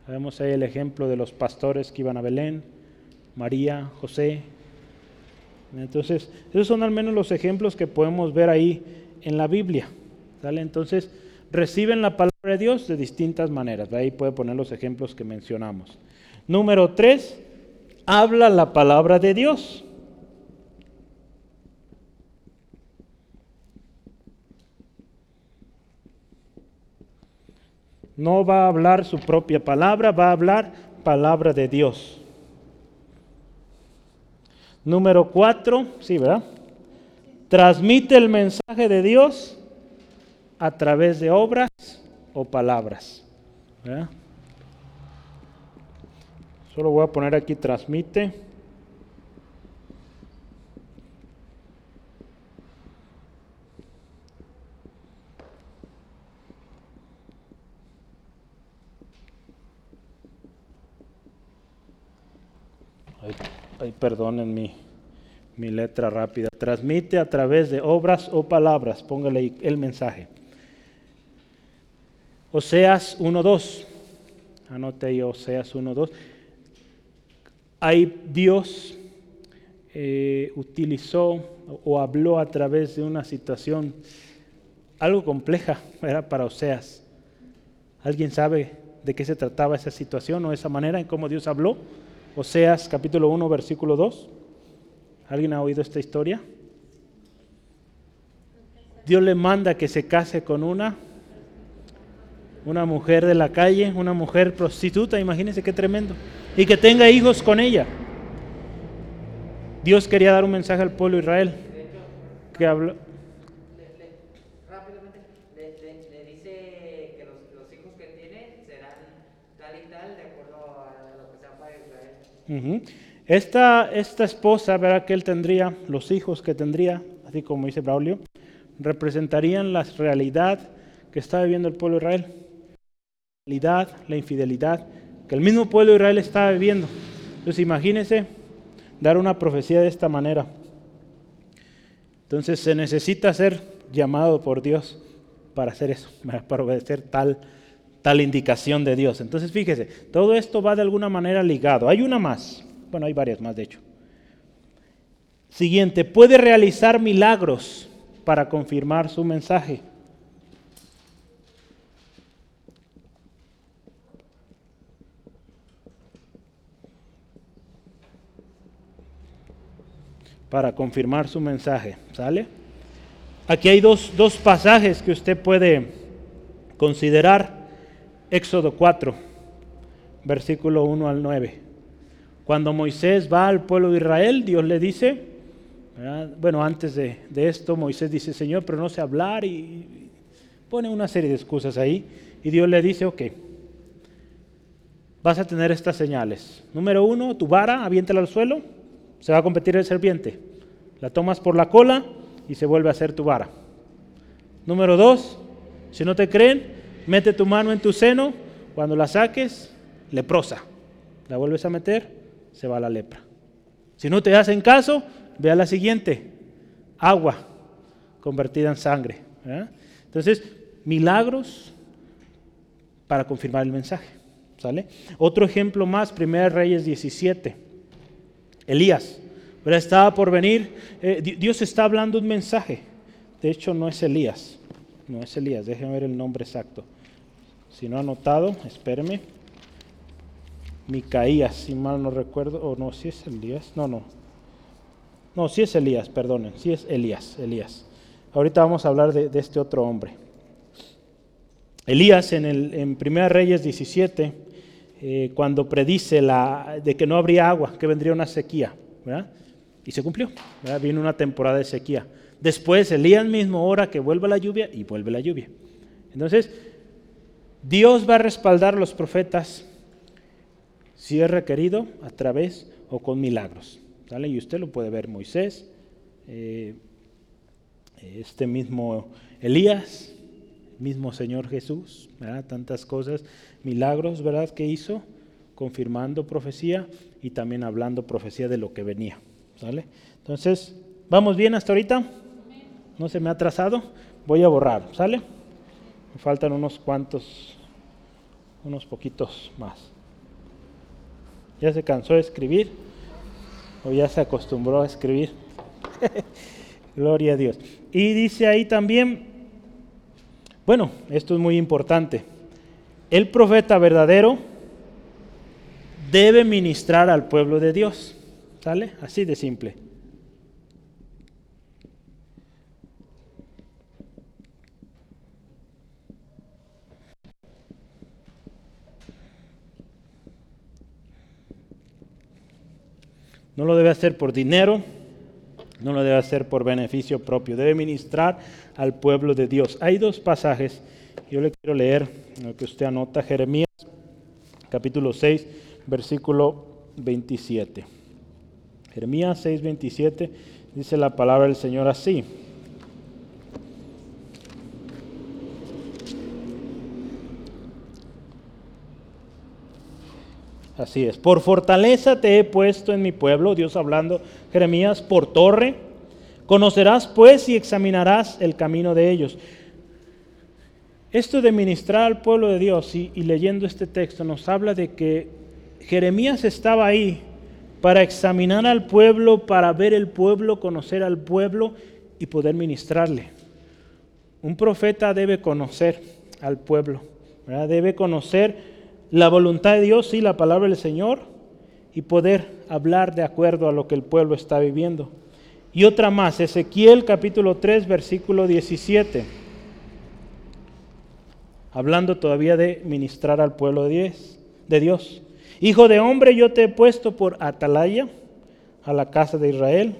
Vemos ahí el ejemplo de los pastores que iban a Belén, María, José. Entonces, esos son al menos los ejemplos que podemos ver ahí en la Biblia. ¿sale? Entonces, reciben la palabra de Dios de distintas maneras. Ahí puede poner los ejemplos que mencionamos. Número tres, habla la palabra de Dios. No va a hablar su propia palabra, va a hablar palabra de Dios. Número cuatro, sí, ¿verdad? Transmite el mensaje de Dios a través de obras o palabras. Solo voy a poner aquí transmite. Ay, perdonen mi, mi letra rápida. Transmite a través de obras o palabras. Póngale ahí el mensaje. Oseas 1.2. Anote ahí Oseas 1.2. Ahí Dios eh, utilizó o habló a través de una situación algo compleja era para Oseas. ¿Alguien sabe de qué se trataba esa situación o esa manera en cómo Dios habló? Oseas capítulo 1, versículo 2. ¿Alguien ha oído esta historia? Dios le manda que se case con una una mujer de la calle, una mujer prostituta, imagínense qué tremendo, y que tenga hijos con ella. Dios quería dar un mensaje al pueblo de Israel. Que habló. Rápidamente, le, dice que los, hijos que tiene serán tal y tal de acuerdo a lo que sea para Esta, esposa, verá que él tendría, los hijos que tendría, así como dice Braulio, representarían la realidad que está viviendo el pueblo de Israel la infidelidad que el mismo pueblo de Israel estaba viviendo. Entonces imagínense dar una profecía de esta manera. Entonces se necesita ser llamado por Dios para hacer eso, para obedecer tal, tal indicación de Dios. Entonces fíjese, todo esto va de alguna manera ligado. Hay una más, bueno, hay varias más de hecho. Siguiente, puede realizar milagros para confirmar su mensaje. para confirmar su mensaje. ¿Sale? Aquí hay dos, pasajes que usted puede considerar. Éxodo 4, versículo 1 al 9. Cuando Moisés va al pueblo de Israel, Dios le dice, bueno, antes de, esto, Moisés dice, Señor, pero no sé hablar y pone una serie de excusas ahí. Y Dios le dice, ok, vas a tener estas señales. Número uno, tu vara, aviéntala al suelo se va a competir el serpiente. La tomas por la cola y se vuelve a hacer tu vara. Número dos, si no te creen, mete tu mano en tu seno, cuando la saques, leprosa. La vuelves a meter, se va la lepra. Si no te hacen caso, ve a la siguiente, agua convertida en sangre. Entonces, milagros para confirmar el mensaje. ¿Sale? Otro ejemplo más, 1 Reyes 17. Elías, pero estaba por venir. Eh, Dios está hablando un mensaje. De hecho, no es Elías. No es Elías. Déjenme ver el nombre exacto. Si no ha anotado, espéreme. Micaías, si mal no recuerdo. O no, si es Elías. No, no. No, si es Elías, perdonen. Si es Elías. Elías. ahorita vamos a hablar de, este otro hombre. Elías en, el, en 1 Reyes 17, eh, cuando predice la, de que no habría agua, que vendría una sequía, ¿verdad? Y se cumplió. Viene una temporada de sequía. Después Elías mismo ora que vuelva la lluvia y vuelve la lluvia. Entonces, Dios va a respaldar a los profetas si es requerido a través o con milagros. ¿sale? Y usted lo puede ver, Moisés, eh, este mismo Elías, mismo Señor Jesús, ¿verdad? tantas cosas, milagros, ¿verdad? Que hizo, confirmando profecía y también hablando profecía de lo que venía, ¿sale? Entonces, ¿vamos bien hasta ahorita? ¿No se me ha atrasado? Voy a borrar, ¿sale? Faltan unos cuantos, unos poquitos más. ¿Ya se cansó de escribir? ¿O ya se acostumbró a escribir? Gloria a Dios. Y dice ahí también, bueno, esto es muy importante. El profeta verdadero debe ministrar al pueblo de Dios. ¿Sale? Así de simple. No lo debe hacer por dinero, no lo debe hacer por beneficio propio, debe ministrar al pueblo de Dios. Hay dos pasajes, yo le quiero leer lo que usted anota, Jeremías capítulo 6, versículo 27. Jeremías 6, 27 dice la palabra del Señor así. Así es. Por fortaleza te he puesto en mi pueblo, Dios hablando, Jeremías, por torre. Conocerás pues y examinarás el camino de ellos. Esto de ministrar al pueblo de Dios y, leyendo este texto nos habla de que Jeremías estaba ahí para examinar al pueblo, para ver el pueblo, conocer al pueblo y poder ministrarle. Un profeta debe conocer al pueblo, debe conocer la voluntad de Dios y la palabra del Señor y poder hablar de acuerdo a lo que el pueblo está viviendo. Y otra más, Ezequiel capítulo 3, versículo 17, hablando todavía de ministrar al pueblo de Dios. Hijo de hombre, yo te he puesto por atalaya a la casa de Israel.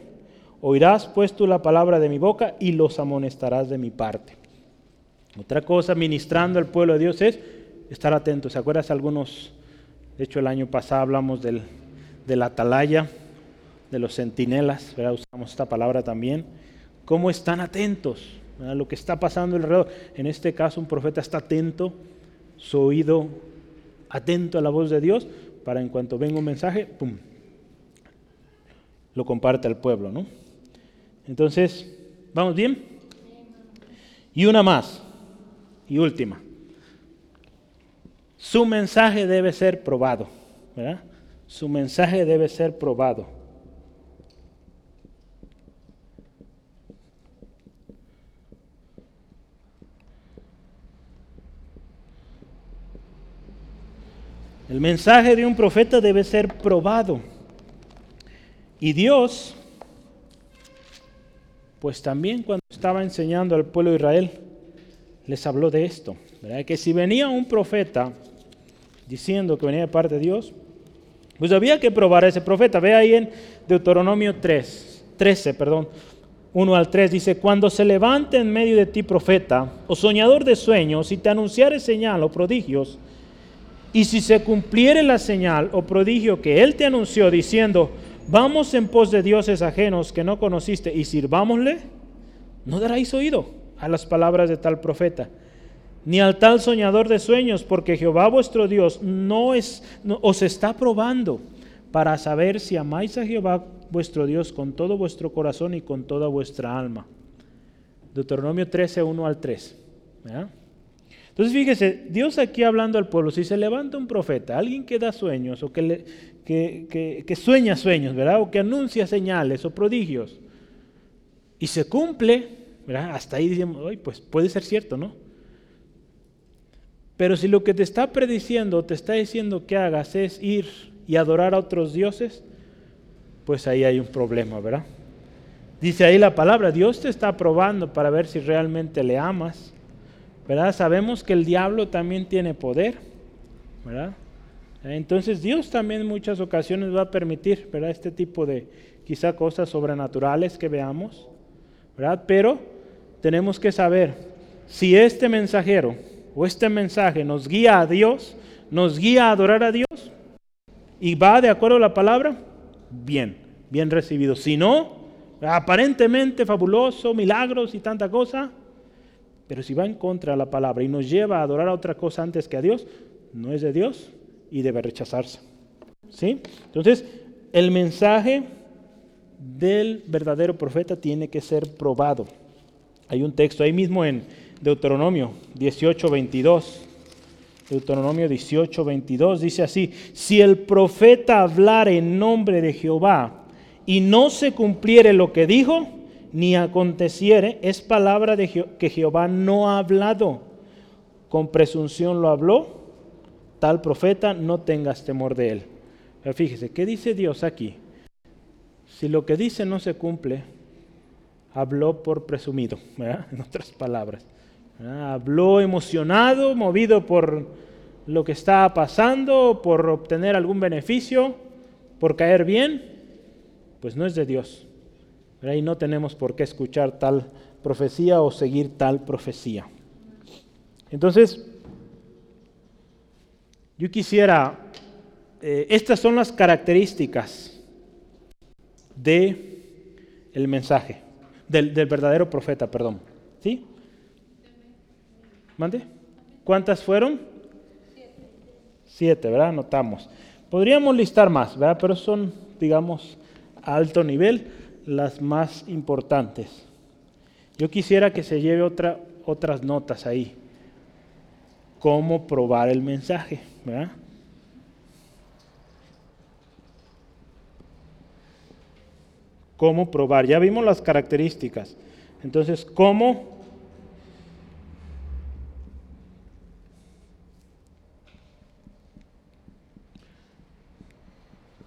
Oirás pues tú la palabra de mi boca y los amonestarás de mi parte. Otra cosa, ministrando al pueblo de Dios es estar atentos. ¿Se acuerdas algunos? De hecho, el año pasado hablamos del, la atalaya, de los centinelas, ¿verdad? usamos esta palabra también. ¿Cómo están atentos a lo que está pasando alrededor? En este caso, un profeta está atento, su oído atento a la voz de Dios, para en cuanto venga un mensaje, ¡pum! lo comparte al pueblo, ¿no? Entonces, ¿vamos bien? Y una más, y última. Su mensaje debe ser probado. ¿verdad? Su mensaje debe ser probado. El mensaje de un profeta debe ser probado. Y Dios, pues también cuando estaba enseñando al pueblo de Israel, les habló de esto. ¿verdad? Que si venía un profeta diciendo que venía de parte de Dios, pues había que probar a ese profeta. Ve ahí en Deuteronomio 3, 13, perdón, 1 al 3, dice, cuando se levante en medio de ti profeta o soñador de sueños y te anunciare señal o prodigios, y si se cumpliere la señal o prodigio que él te anunció diciendo, vamos en pos de dioses ajenos que no conociste y sirvámosle, no daréis oído a las palabras de tal profeta ni al tal soñador de sueños, porque Jehová vuestro Dios no es, os está probando para saber si amáis a Jehová vuestro Dios con todo vuestro corazón y con toda vuestra alma. Deuteronomio 13, 1 al 3. Entonces fíjese, Dios aquí hablando al pueblo, si se levanta un profeta, alguien que da sueños o que, que, sueña sueños, ¿verdad? O que anuncia señales o prodigios, y se cumple, ¿verdad? Hasta ahí decimos, pues puede ser cierto, ¿no? Pero si lo que te está prediciendo, te está diciendo que hagas es ir y adorar a otros dioses, pues ahí hay un problema, ¿verdad? Dice ahí la palabra, Dios te está probando para ver si realmente le amas. ¿Verdad? Sabemos que el diablo también tiene poder. ¿Verdad? Entonces Dios también en muchas ocasiones va a permitir, ¿verdad? Este tipo de quizá cosas sobrenaturales que veamos, ¿verdad? Pero tenemos que saber si este mensajero o este mensaje nos guía a Dios, nos guía a adorar a Dios y va de acuerdo a la palabra, bien, bien recibido. Si no, aparentemente fabuloso, milagros y tanta cosa, pero si va en contra de la palabra y nos lleva a adorar a otra cosa antes que a Dios, no es de Dios y debe rechazarse. ¿Sí? Entonces, el mensaje del verdadero profeta tiene que ser probado. Hay un texto ahí mismo en Deuteronomio 18, 22. Deuteronomio 18, 22 dice así, si el profeta hablara en nombre de Jehová y no se cumpliere lo que dijo, ni aconteciere, es palabra de que Jehová no ha hablado. Con presunción lo habló, tal profeta, no tengas temor de él. Pero fíjese, ¿qué dice Dios aquí? Si lo que dice no se cumple, habló por presumido, en otras palabras. Habló emocionado, movido por lo que está pasando, por obtener algún beneficio, por caer bien, pues no es de Dios. Y no tenemos por qué escuchar tal profecía o seguir tal profecía. Entonces, yo quisiera, eh, estas son las características de el mensaje, del, del verdadero profeta, perdón. ¿Sí? ¿Mande? ¿Cuántas fueron? Siete. ¿verdad? Notamos. Podríamos listar más, ¿verdad? Pero son, digamos, a alto nivel las más importantes. Yo quisiera que se lleve otra, otras notas ahí. Cómo probar el mensaje, ¿verdad? Cómo probar. Ya vimos las características. Entonces, ¿cómo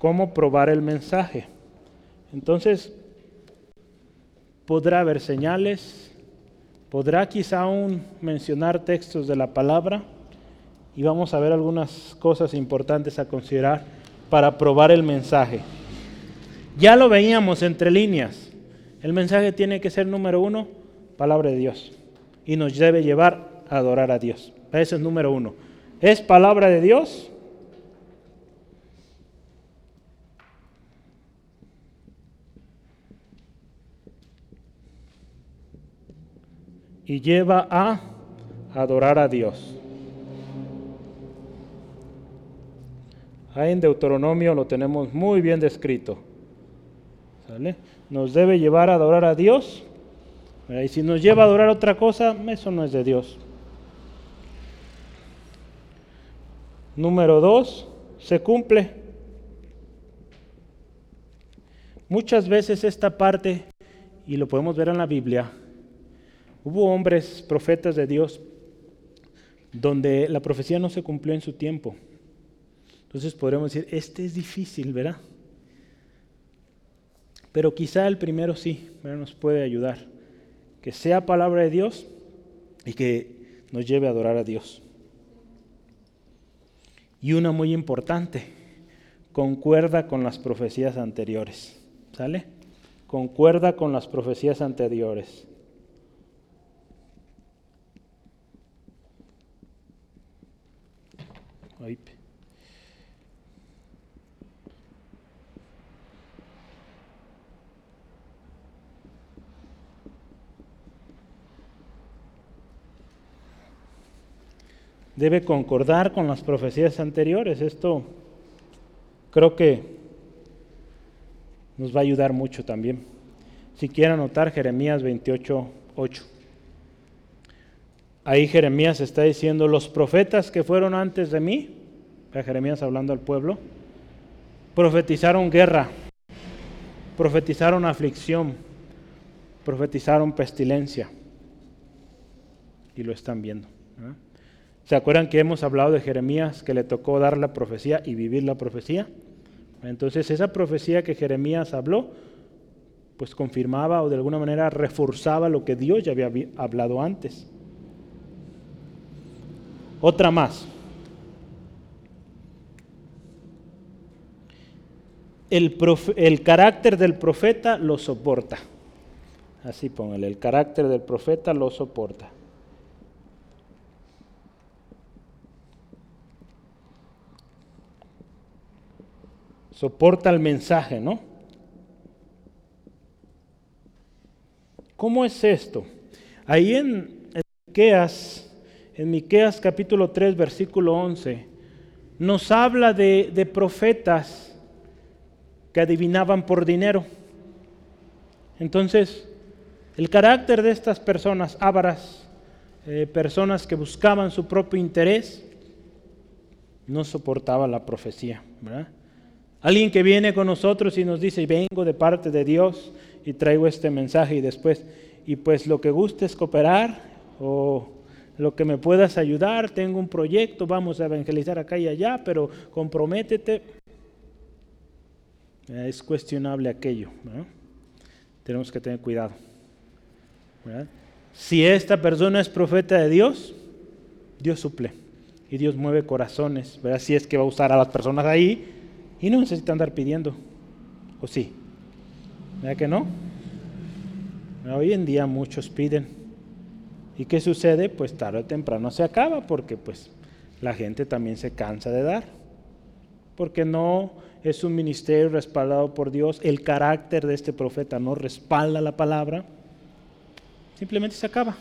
cómo probar el mensaje. Entonces, podrá haber señales, podrá quizá aún mencionar textos de la palabra y vamos a ver algunas cosas importantes a considerar para probar el mensaje. Ya lo veíamos entre líneas. El mensaje tiene que ser número uno, palabra de Dios. Y nos debe llevar a adorar a Dios. Ese es número uno. ¿Es palabra de Dios? Y lleva a adorar a Dios. Ahí en Deuteronomio lo tenemos muy bien descrito. Nos debe llevar a adorar a Dios. Y si nos lleva a adorar otra cosa, eso no es de Dios. Número dos, se cumple. Muchas veces esta parte, y lo podemos ver en la Biblia, Hubo hombres, profetas de Dios, donde la profecía no se cumplió en su tiempo. Entonces podremos decir, este es difícil, ¿verdad? Pero quizá el primero sí, nos puede ayudar. Que sea palabra de Dios y que nos lleve a adorar a Dios. Y una muy importante, concuerda con las profecías anteriores. ¿Sale? Concuerda con las profecías anteriores. Debe concordar con las profecías anteriores. Esto creo que nos va a ayudar mucho también. Si quieren anotar Jeremías 28, 8. Ahí Jeremías está diciendo, los profetas que fueron antes de mí, Jeremías hablando al pueblo, profetizaron guerra, profetizaron aflicción, profetizaron pestilencia. Y lo están viendo. ¿Se acuerdan que hemos hablado de Jeremías que le tocó dar la profecía y vivir la profecía? Entonces esa profecía que Jeremías habló, pues confirmaba o de alguna manera reforzaba lo que Dios ya había hablado antes. Otra más. El, carácter del profeta lo soporta. Así póngale, el carácter del profeta lo soporta. Soporta el mensaje, ¿no? ¿Cómo es esto? Ahí en, Miqueas, en Miqueas capítulo 3, versículo 11, nos habla de, de profetas que adivinaban por dinero. Entonces, el carácter de estas personas ávaras, eh, personas que buscaban su propio interés, no soportaba la profecía. Alguien que viene con nosotros y nos dice, vengo de parte de Dios, y traigo este mensaje y después, y pues lo que guste es cooperar o lo que me puedas ayudar, tengo un proyecto, vamos a evangelizar acá y allá, pero comprométete. Es cuestionable aquello. Tenemos que tener cuidado. Si esta persona es profeta de Dios, Dios suple y Dios mueve corazones. ¿verdad? Si es que va a usar a las personas ahí y no necesita andar pidiendo. ¿O sí? ¿Verdad que no? Hoy en día muchos piden. ¿Y qué sucede? Pues tarde o temprano se acaba porque pues la gente también se cansa de dar. Porque no es un ministerio respaldado por Dios. El carácter de este profeta no respalda la palabra. Simplemente se acaba.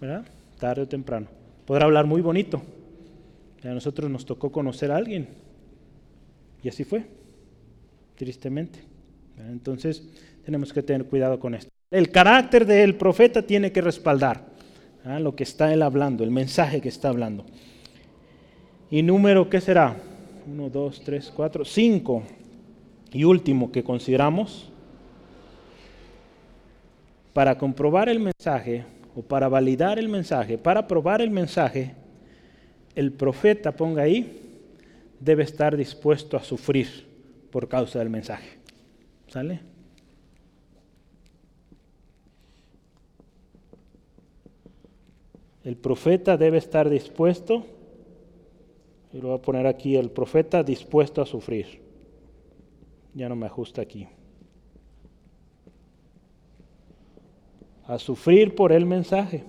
¿Verdad? Tarde o temprano. Podrá hablar muy bonito. A nosotros nos tocó conocer a alguien. Y así fue. Tristemente. Entonces tenemos que tener cuidado con esto. El carácter del profeta tiene que respaldar lo que está él hablando, el mensaje que está hablando. Y número, ¿qué será? Uno, dos, tres, cuatro, cinco. Y último que consideramos, para comprobar el mensaje o para validar el mensaje, para probar el mensaje, el profeta, ponga ahí, debe estar dispuesto a sufrir por causa del mensaje. ¿Sale? El profeta debe estar dispuesto, y lo voy a poner aquí, el profeta dispuesto a sufrir. Ya no me ajusta aquí. A sufrir por el mensaje.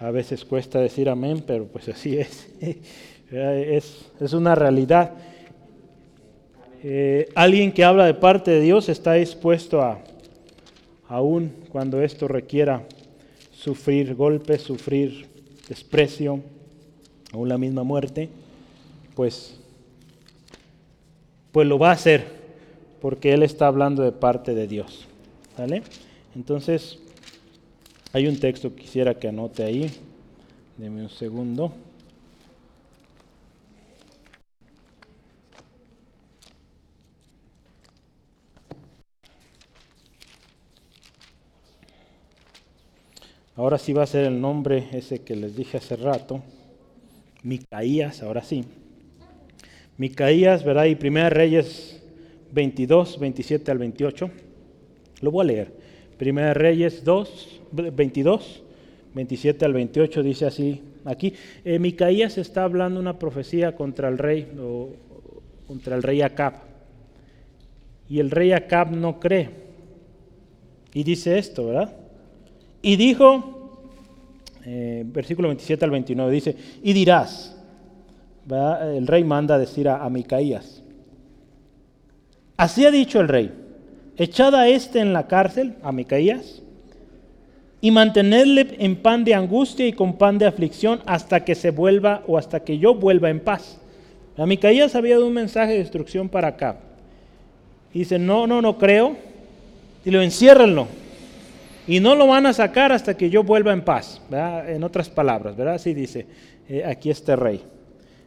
A veces cuesta decir amén, pero pues así es. es, una realidad. Eh, alguien que habla de parte de Dios está dispuesto a, aún cuando esto requiera sufrir golpes, sufrir desprecio, o la misma muerte, pues, pues lo va a hacer, porque Él está hablando de parte de Dios. ¿Vale? Entonces, hay un texto que quisiera que anote ahí. Deme un segundo. Ahora sí va a ser el nombre ese que les dije hace rato. Micaías, ahora sí. Micaías, ¿verdad? Y Primera Reyes 22, 27 al 28. Lo voy a leer. Primera Reyes 2, 22, 27 al 28 dice así aquí. Eh, Micaías está hablando una profecía contra el rey, contra el rey Acab. Y el rey Acab no cree. Y dice esto, ¿verdad? Y dijo, eh, versículo 27 al 29, dice, y dirás, el rey manda decir a, Micaías, así ha dicho el rey, echad a este en la cárcel, a Micaías, y mantenerle en pan de angustia y con pan de aflicción hasta que se vuelva o hasta que yo vuelva en paz. A Micaías había dado un mensaje de destrucción para acá. Y dice, no, no, no creo. Y lo enciérrenlo. Y no lo van a sacar hasta que yo vuelva en paz. En otras palabras, ¿verdad? Así dice eh, aquí este rey.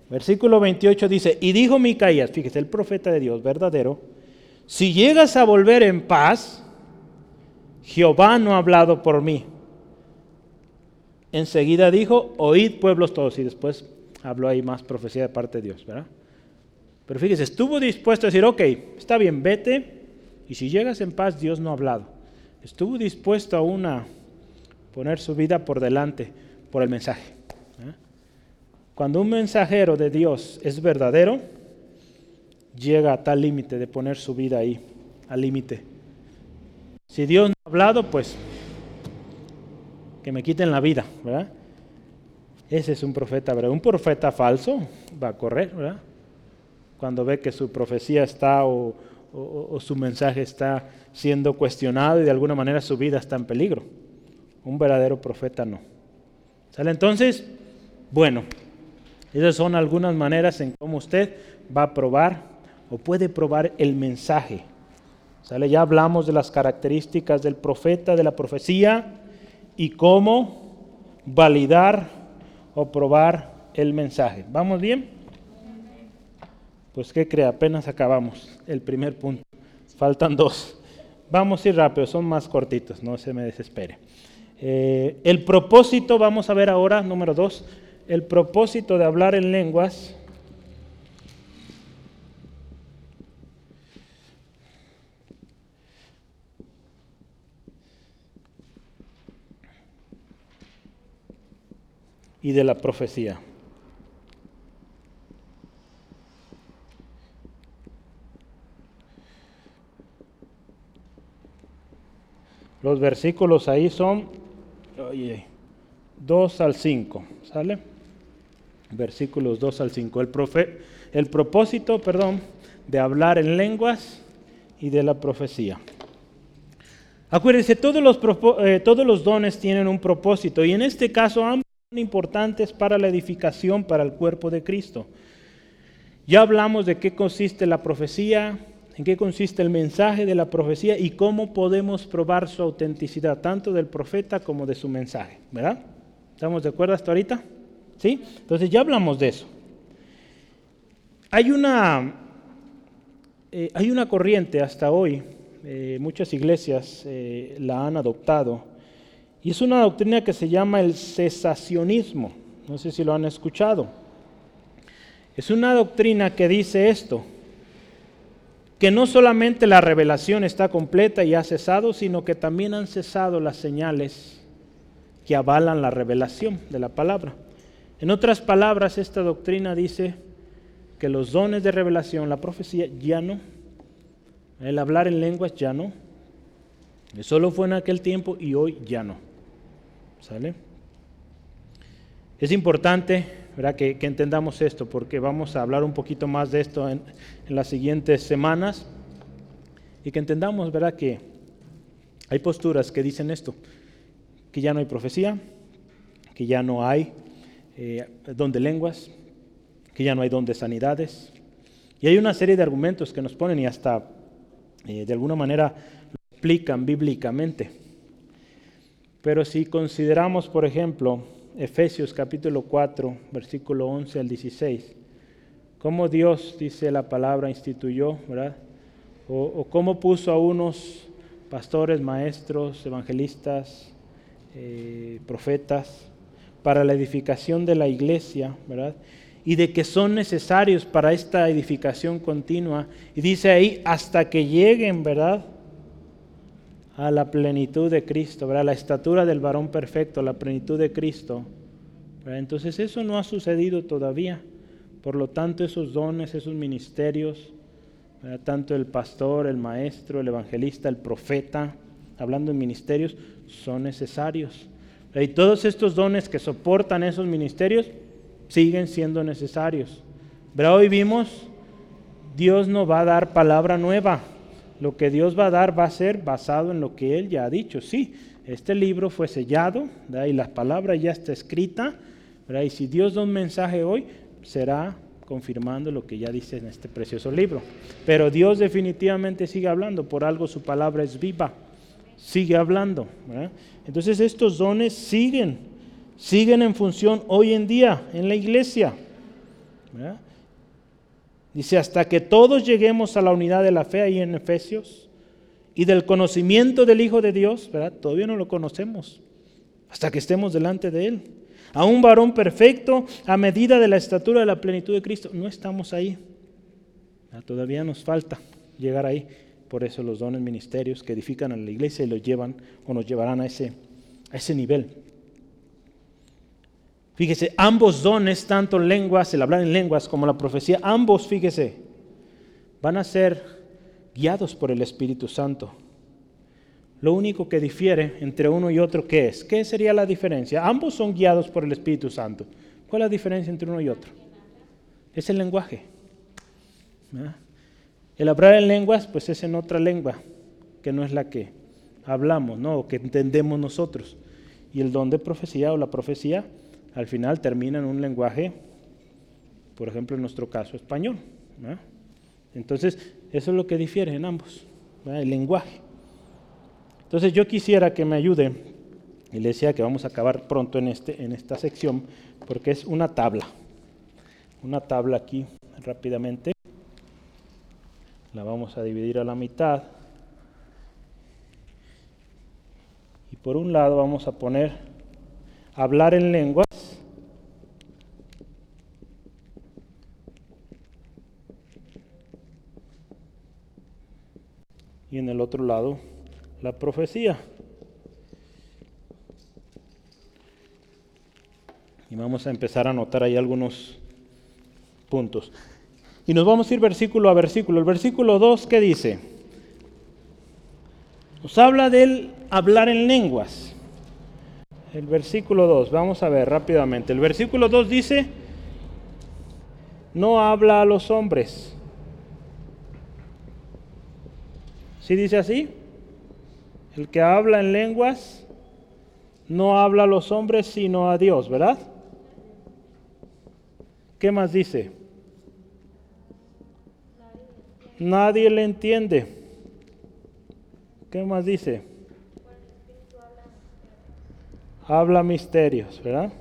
Versículo 28 dice, y dijo Micaías, fíjese, el profeta de Dios verdadero, si llegas a volver en paz, Jehová no ha hablado por mí. Enseguida dijo, oíd pueblos todos. Y después habló ahí más profecía de parte de Dios, ¿verdad? Pero fíjese, estuvo dispuesto a decir, ok, está bien, vete, y si llegas en paz, Dios no ha hablado. Estuvo dispuesto aún a poner su vida por delante por el mensaje. ¿eh? Cuando un mensajero de Dios es verdadero, llega a tal límite de poner su vida ahí, al límite. Si Dios no ha hablado, pues que me quiten la vida, ¿verdad? Ese es un profeta, ¿verdad? Un profeta falso va a correr, ¿verdad? Cuando ve que su profecía está o, o su mensaje está siendo cuestionado y de alguna manera su vida está en peligro. Un verdadero profeta no. ¿Sale? Entonces, bueno, esas son algunas maneras en cómo usted va a probar o puede probar el mensaje. ¿Sale? Ya hablamos de las características del profeta, de la profecía y cómo validar o probar el mensaje. ¿Vamos bien? Pues ¿qué cree? Apenas acabamos el primer punto. Faltan dos. Vamos a ir rápido, son más cortitos, no se me desespere. Eh, el propósito, vamos a ver ahora, número dos, el propósito de hablar en lenguas. y de la profecía. Los versículos ahí son oye, 2 al 5, ¿sale? Versículos 2 al 5. El, el propósito, perdón, de hablar en lenguas y de la profecía. Acuérdense, todos los, eh, todos los dones tienen un propósito y en este caso ambos son importantes para la edificación, para el cuerpo de Cristo. Ya hablamos de qué consiste la profecía, en qué consiste el mensaje de la profecía y cómo podemos probar su autenticidad, tanto del profeta como de su mensaje. ¿Verdad? ¿Estamos de acuerdo hasta ahorita? ¿Sí? Entonces ya hablamos de eso. Hay una, eh, hay una corriente hasta hoy, eh, muchas iglesias eh, la han adoptado, y es una doctrina que se llama el cesacionismo. No sé si lo han escuchado. Es una doctrina que dice esto que no solamente la revelación está completa y ha cesado, sino que también han cesado las señales que avalan la revelación de la palabra. En otras palabras, esta doctrina dice que los dones de revelación, la profecía, ya no, el hablar en lenguas ya no, solo fue en aquel tiempo y hoy ya no. ¿Sale? Es importante que, entendamos esto, porque vamos a hablar un poquito más de esto en, las siguientes semanas y que entendamos ¿verdad? que hay posturas que dicen esto, que ya no hay profecía, que ya no hay eh, don de lenguas, que ya no hay don de sanidades. Y hay una serie de argumentos que nos ponen y hasta eh, de alguna manera lo explican bíblicamente. Pero si consideramos, por ejemplo, Efesios capítulo 4, versículo 11 al 16. Cómo Dios, dice la palabra, instituyó, ¿verdad? O, cómo puso a unos pastores, maestros, evangelistas, eh, profetas, para la edificación de la iglesia, ¿verdad? Y de que son necesarios para esta edificación continua. Y dice ahí, hasta que lleguen, ¿verdad? A la plenitud de Cristo, la estatura del varón perfecto, la plenitud de Cristo. Entonces eso no ha sucedido todavía. Por lo tanto, esos dones, esos ministerios, tanto el pastor, el maestro, el evangelista, el profeta, hablando de ministerios, son necesarios. Y todos estos dones que soportan esos ministerios siguen siendo necesarios. Pero hoy vimos, Dios no va a dar palabra nueva lo que Dios va a dar va a ser basado en lo que Él ya ha dicho. Sí, este libro fue sellado y la palabra ya está escrita. Y si Dios da un mensaje hoy, será confirmando lo que ya dice en este precioso libro. Pero Dios definitivamente sigue hablando, por algo su palabra es viva, sigue hablando. Entonces estos dones siguen, siguen en función hoy en día en la iglesia. Dice, hasta que todos lleguemos a la unidad de la fe ahí en Efesios y del conocimiento del Hijo de Dios, ¿verdad? Todavía no lo conocemos hasta que estemos delante de Él. a un varón perfecto a medida de la estatura de la plenitud de Cristo. No estamos ahí. Ah, todavía nos falta llegar ahí. Por eso los dones ministerios que edifican a la iglesia y los llevan o nos llevarán a ese, a ese nivel. Fíjese, ambos dones, tanto lenguas, el hablar en lenguas como la profecía, ambos, fíjese, van a ser guiados por el Espíritu Santo. Lo único que difiere entre uno y otro, ¿qué es? ¿Qué sería la diferencia? Ambos son guiados por el Espíritu Santo. ¿Cuál es la diferencia entre uno y otro? Es el lenguaje. El hablar en lenguas, pues es en otra lengua, que no es la que hablamos, ¿no? O que entendemos nosotros. Y el don de profecía o la profecía, al final termina en un lenguaje, por ejemplo, en nuestro caso, español. Entonces, eso es lo que difiere en ambos, el lenguaje. Entonces yo quisiera que me ayude, y le decía que vamos a acabar pronto en, este, en esta sección, porque es una tabla. Una tabla aquí rápidamente. La vamos a dividir a la mitad. Y por un lado vamos a poner hablar en lenguas. Y en el otro lado la profecía. Y vamos a empezar a anotar ahí algunos puntos. Y nos vamos a ir versículo a versículo. El versículo 2, ¿qué dice? Nos habla del hablar en lenguas. El versículo 2, vamos a ver rápidamente. El versículo 2 dice, no habla a los hombres. ¿Sí dice así? El que habla en lenguas no habla a los hombres sino a Dios, ¿verdad? ¿Qué más dice? Nadie le entiende. ¿Qué más dice? Habla misterios, ¿verdad?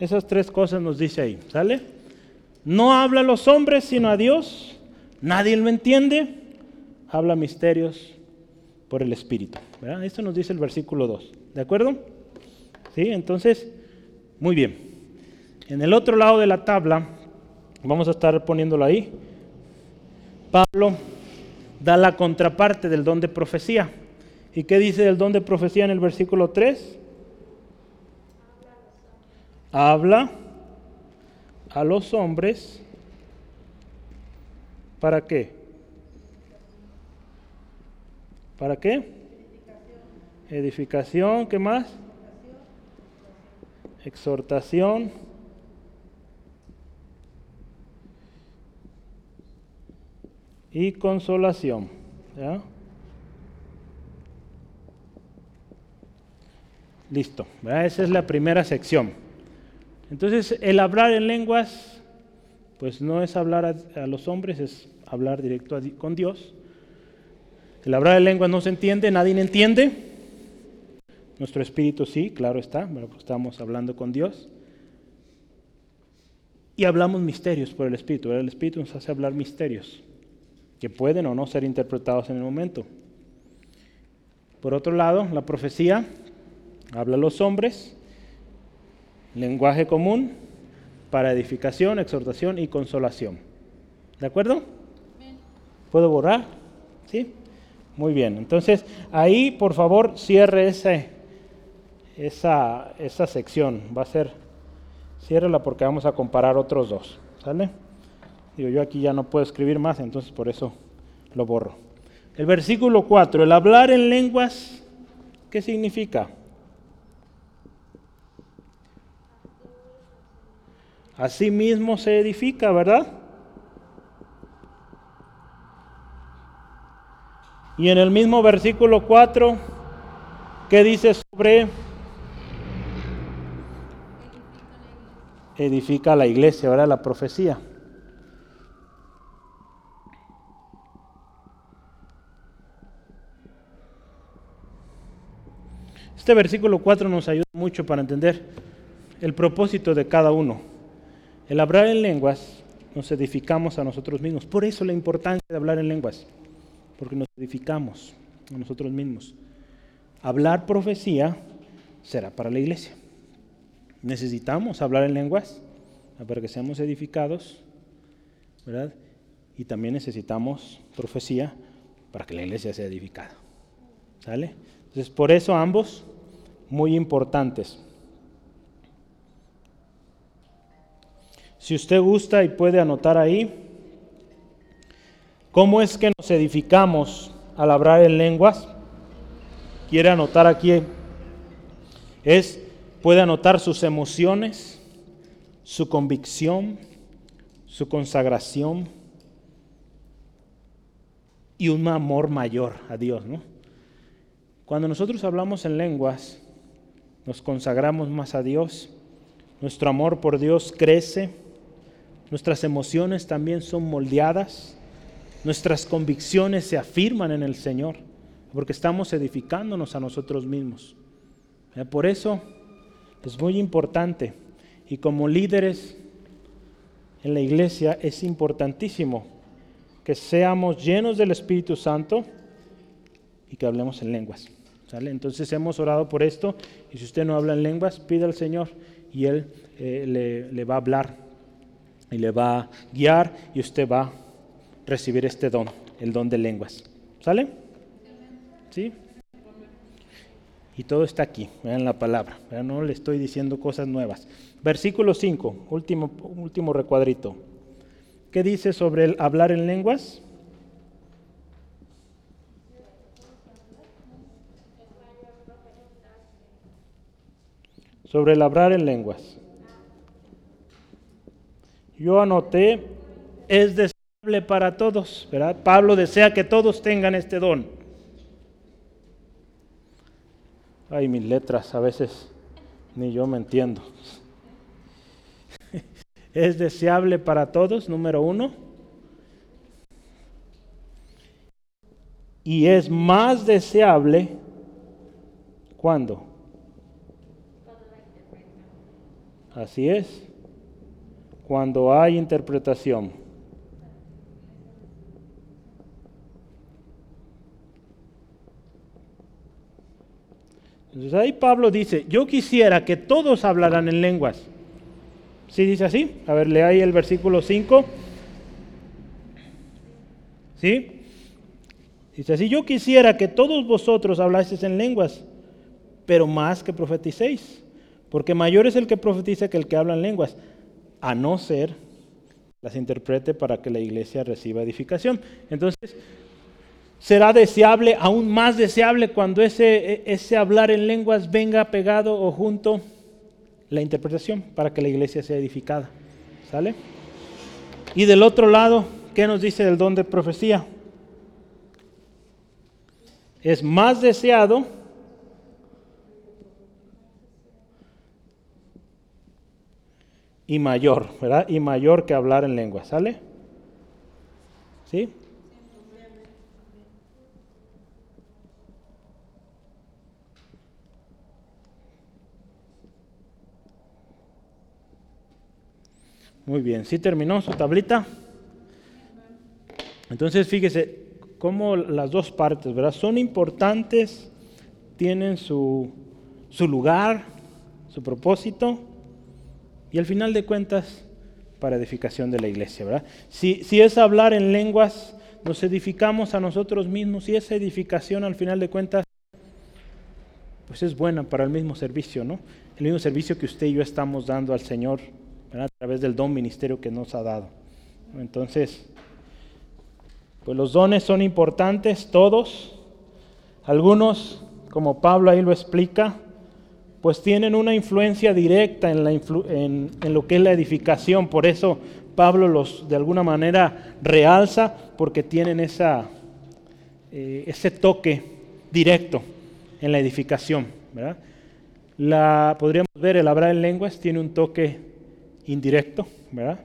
Esas tres cosas nos dice ahí, ¿sale? No habla a los hombres sino a Dios, nadie lo entiende, habla misterios por el Espíritu. ¿verdad? Esto nos dice el versículo 2, ¿de acuerdo? ¿Sí? Entonces, muy bien. En el otro lado de la tabla, vamos a estar poniéndolo ahí, Pablo da la contraparte del don de profecía. ¿Y qué dice del don de profecía en el versículo 3? Habla a los hombres para qué? ¿Para qué? Edificación, ¿qué más? Exhortación. Y consolación. ¿ya? Listo. Esa es la primera sección. Entonces, el hablar en lenguas, pues no es hablar a, los hombres, es hablar directo con Dios. El hablar en lenguas no se entiende, nadie entiende. Nuestro espíritu sí, claro está, pero pues estamos hablando con Dios. Y hablamos misterios por el espíritu. El espíritu nos hace hablar misterios que pueden o no ser interpretados en el momento. Por otro lado, la profecía habla a los hombres lenguaje común para edificación, exhortación y consolación. ¿De acuerdo? ¿Puedo borrar? ¿Sí? Muy bien. Entonces, ahí por favor cierre ese, esa, esa sección. Va a ser, ciérrela porque vamos a comparar otros dos. ¿Sale? Digo, yo aquí ya no puedo escribir más, entonces por eso lo borro. El versículo 4, el hablar en lenguas, ¿qué significa? Así mismo se edifica, ¿verdad? Y en el mismo versículo 4, ¿qué dice sobre edifica la iglesia, ¿verdad? La profecía. Este versículo 4 nos ayuda mucho para entender el propósito de cada uno. El hablar en lenguas nos edificamos a nosotros mismos. Por eso la importancia de hablar en lenguas, porque nos edificamos a nosotros mismos. Hablar profecía será para la iglesia. Necesitamos hablar en lenguas para que seamos edificados, ¿verdad? Y también necesitamos profecía para que la iglesia sea edificada. ¿Sale? Entonces, por eso ambos muy importantes. Si usted gusta y puede anotar ahí, ¿cómo es que nos edificamos al hablar en lenguas? Quiere anotar aquí, es, puede anotar sus emociones, su convicción, su consagración y un amor mayor a Dios, ¿no? Cuando nosotros hablamos en lenguas, nos consagramos más a Dios, nuestro amor por Dios crece, nuestras emociones también son moldeadas, nuestras convicciones se afirman en el Señor, porque estamos edificándonos a nosotros mismos. Por eso es muy importante y como líderes en la iglesia es importantísimo que seamos llenos del Espíritu Santo y que hablemos en lenguas. Entonces hemos orado por esto y si usted no habla en lenguas, pida al Señor y Él eh, le va a hablar y le va a guiar y usted va a recibir este don, el don de lenguas. ¿Sale? ¿Sí? Y todo está aquí, vean la palabra, no le estoy diciendo cosas nuevas. Versículo 5, último, último recuadrito. ¿Qué dice sobre el hablar en lenguas? Sobre el hablar en lenguas. Yo anoté, es deseable para todos, ¿verdad? Pablo desea que todos tengan este don. Ay, mis letras a veces ni yo me entiendo. es deseable para todos, número uno. Y es más deseable cuando. Así es cuando hay interpretación. Entonces ahí Pablo dice, yo quisiera que todos hablaran en lenguas. ¿Sí dice así? A ver, lea ahí el versículo 5. ¿Sí? Dice así, yo quisiera que todos vosotros hablaseis en lenguas, pero más que profeticéis, porque mayor es el que profetiza que el que habla en lenguas a no ser las interprete para que la iglesia reciba edificación. Entonces, será deseable, aún más deseable, cuando ese, ese hablar en lenguas venga pegado o junto la interpretación para que la iglesia sea edificada. ¿Sale? Y del otro lado, ¿qué nos dice el don de profecía? Es más deseado y mayor, ¿verdad? Y mayor que hablar en lengua, ¿sale? ¿Sí? Muy bien, ¿sí terminó su tablita? Entonces fíjese cómo las dos partes, ¿verdad? Son importantes, tienen su, su lugar, su propósito y al final de cuentas para edificación de la iglesia, ¿verdad? Si, si es hablar en lenguas, nos edificamos a nosotros mismos y esa edificación al final de cuentas pues es buena para el mismo servicio, ¿no? El mismo servicio que usted y yo estamos dando al Señor a través del don ministerio que nos ha dado. Entonces, pues los dones son importantes, todos. Algunos, como Pablo ahí lo explica, pues tienen una influencia directa en, lo que es la edificación. Por eso Pablo los de alguna manera realza, porque tienen esa, eh, ese toque directo en la edificación. La, podríamos ver, el hablar en lenguas tiene un toque indirecto, ¿verdad?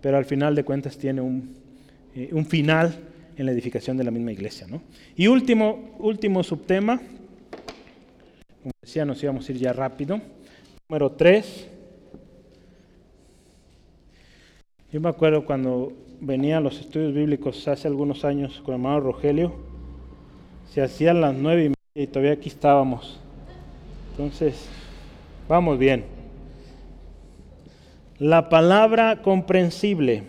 pero al final de cuentas tiene un, eh, un final en la edificación de la misma iglesia. ¿no? Y último, último subtema, como decía, nos íbamos a ir ya rápido. Número 3. Yo me acuerdo cuando venía a los estudios bíblicos hace algunos años con el hermano Rogelio, se hacían las nueve y media y todavía aquí estábamos. Entonces, vamos bien. La palabra comprensible.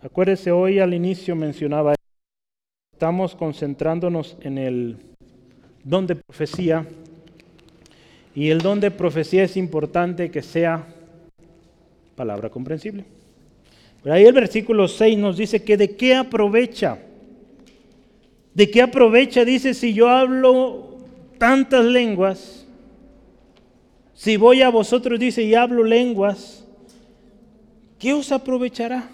Acuérdese, hoy al inicio mencionaba, estamos concentrándonos en el don de profecía y el don de profecía es importante que sea palabra comprensible. Pero ahí el versículo 6 nos dice que de qué aprovecha. ¿De qué aprovecha? Dice, si yo hablo tantas lenguas, si voy a vosotros, dice, y hablo lenguas, ¿qué os aprovechará?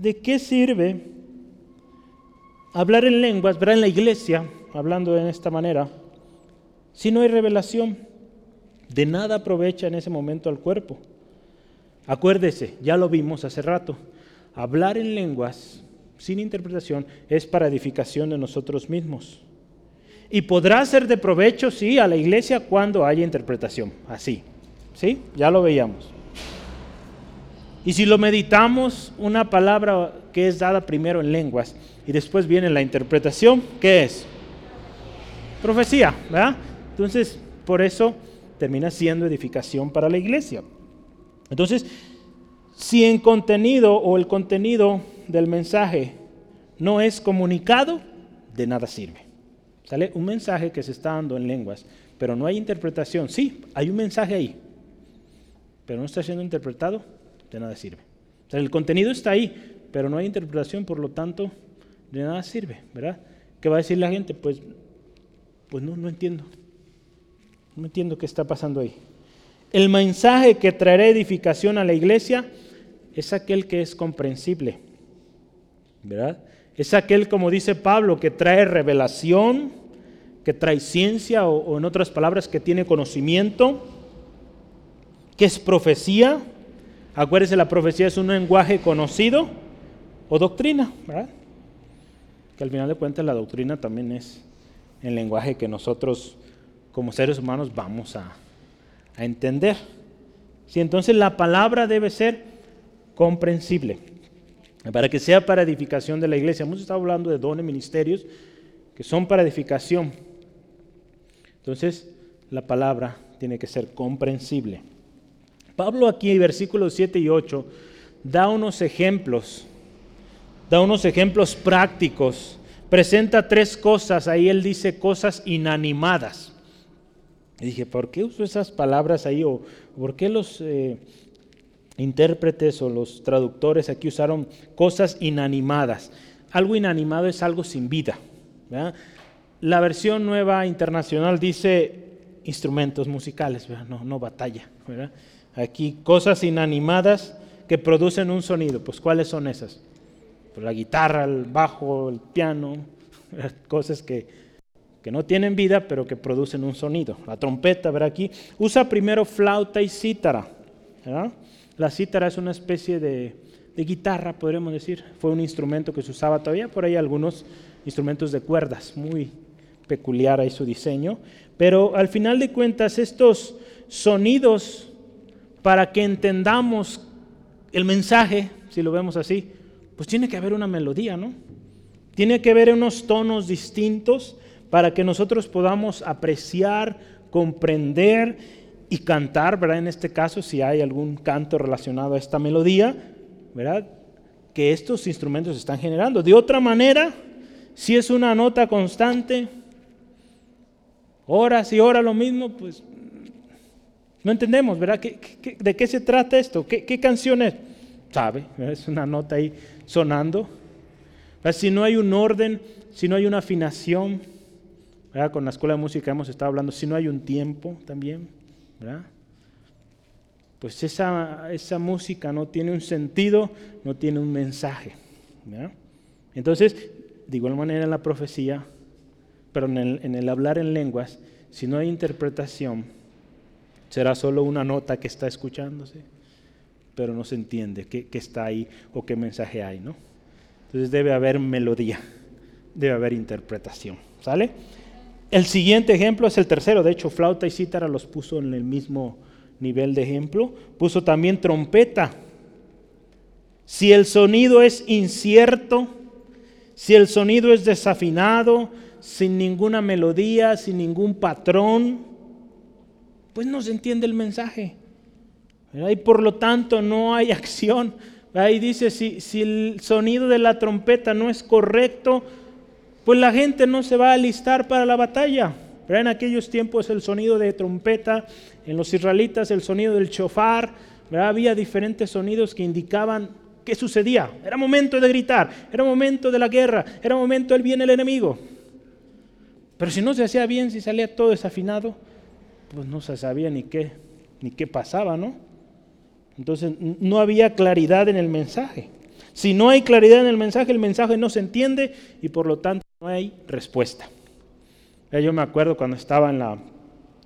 ¿De qué sirve hablar en lenguas, ¿verdad? En la iglesia, hablando de esta manera, si no hay revelación, de nada aprovecha en ese momento al cuerpo. Acuérdese, ya lo vimos hace rato, hablar en lenguas sin interpretación es para edificación de nosotros mismos. Y podrá ser de provecho, sí, a la iglesia cuando haya interpretación, así, ¿sí? Ya lo veíamos. Y si lo meditamos, una palabra que es dada primero en lenguas y después viene la interpretación, ¿qué es? Profecía, ¿verdad? Entonces, por eso termina siendo edificación para la iglesia. Entonces, si en contenido o el contenido del mensaje no es comunicado, de nada sirve. Sale un mensaje que se está dando en lenguas, pero no hay interpretación. Sí, hay un mensaje ahí, pero no está siendo interpretado, de nada sirve. el contenido está ahí, pero no hay interpretación, por lo tanto, de nada sirve, ¿verdad? ¿Qué va a decir la gente? Pues, pues no, no entiendo. No entiendo qué está pasando ahí. El mensaje que traerá edificación a la iglesia es aquel que es comprensible, ¿verdad? Es aquel, como dice Pablo, que trae revelación, que trae ciencia, o, en otras palabras, que tiene conocimiento, que es profecía. Acuérdense, la profecía es un lenguaje conocido o doctrina, ¿verdad? Que al final de cuentas la doctrina también es el lenguaje que nosotros como seres humanos vamos a, a entender. Si entonces la palabra debe ser comprensible, para que sea para edificación de la iglesia. Hemos estado hablando de dones, ministerios, que son para edificación. Entonces, la palabra tiene que ser comprensible. Pablo aquí, versículos 7 y 8, da unos ejemplos, da unos ejemplos prácticos, presenta tres cosas, ahí él dice cosas inanimadas. Y dije, ¿por qué uso esas palabras ahí? ¿O por qué los eh, intérpretes o los traductores aquí usaron cosas inanimadas? Algo inanimado es algo sin vida. La versión nueva internacional dice instrumentos musicales, no, no batalla. Aquí cosas inanimadas que producen un sonido. Pues ¿cuáles son esas? Pues la guitarra, el bajo, el piano, cosas que que no tienen vida, pero que producen un sonido. La trompeta, ver aquí, usa primero flauta y cítara. La cítara es una especie de, guitarra, podríamos decir. Fue un instrumento que se usaba todavía, por ahí algunos instrumentos de cuerdas, muy peculiar ahí su diseño. Pero al final de cuentas, estos sonidos, para que entendamos el mensaje, si lo vemos así, pues tiene que haber una melodía, ¿no? Tiene que haber unos tonos distintos para que nosotros podamos apreciar, comprender y cantar, ¿verdad? En este caso, si hay algún canto relacionado a esta melodía, ¿verdad? Que estos instrumentos están generando. De otra manera, si es una nota constante, horas y horas lo mismo, pues no entendemos, ¿verdad? de qué se trata esto? ¿Qué, canción es? ¿Sabe? Es una nota ahí sonando. Si no hay un orden, si no hay una afinación, con la escuela de música hemos estado hablando, si no hay un tiempo también, Pues esa, esa música no tiene un sentido, no tiene un mensaje. Entonces, de igual manera en la profecía, pero en el, en el hablar en lenguas, si no hay interpretación, será solo una nota que está escuchándose, pero no se entiende qué, qué, está ahí o qué mensaje hay, ¿no? Entonces debe haber melodía, debe haber interpretación, ¿sale? El siguiente ejemplo es el tercero, de hecho flauta y cítara los puso en el mismo nivel de ejemplo. Puso también trompeta. Si el sonido es incierto, si el sonido es desafinado, sin ninguna melodía, sin ningún patrón, pues no se entiende el mensaje. Y por lo tanto no hay acción. Ahí dice, si, si el sonido de la trompeta no es correcto, pues la gente no se va a alistar para la batalla. Pero en aquellos tiempos el sonido de trompeta, en los israelitas el sonido del chofar, había diferentes sonidos que indicaban qué sucedía. Era momento de gritar, era momento de la guerra, era momento del bien el enemigo. Pero si no se hacía bien, si salía todo desafinado, pues no se sabía ni qué, ni qué pasaba, ¿no? Entonces no había claridad en el mensaje. Si no hay claridad en el mensaje, el mensaje no se entiende y por lo tanto no hay respuesta. Yo me acuerdo cuando estaba en la,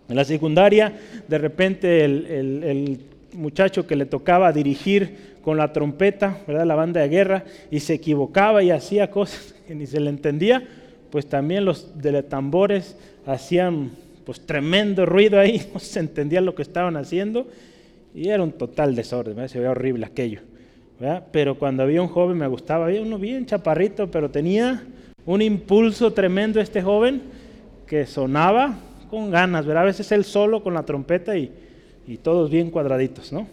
en la secundaria, de repente el, el, muchacho que le tocaba dirigir con la trompeta, ¿verdad? la banda de guerra, y se equivocaba y hacía cosas que ni se le entendía, pues también los de tambores hacían pues tremendo ruido ahí, no se entendía lo que estaban haciendo, y era un total desorden, se veía horrible aquello. Pero cuando había un joven me gustaba, había uno bien chaparrito, pero tenía un impulso tremendo este joven que sonaba con ganas, ¿verdad? A veces él solo con la trompeta y, todos bien cuadraditos, ¿no?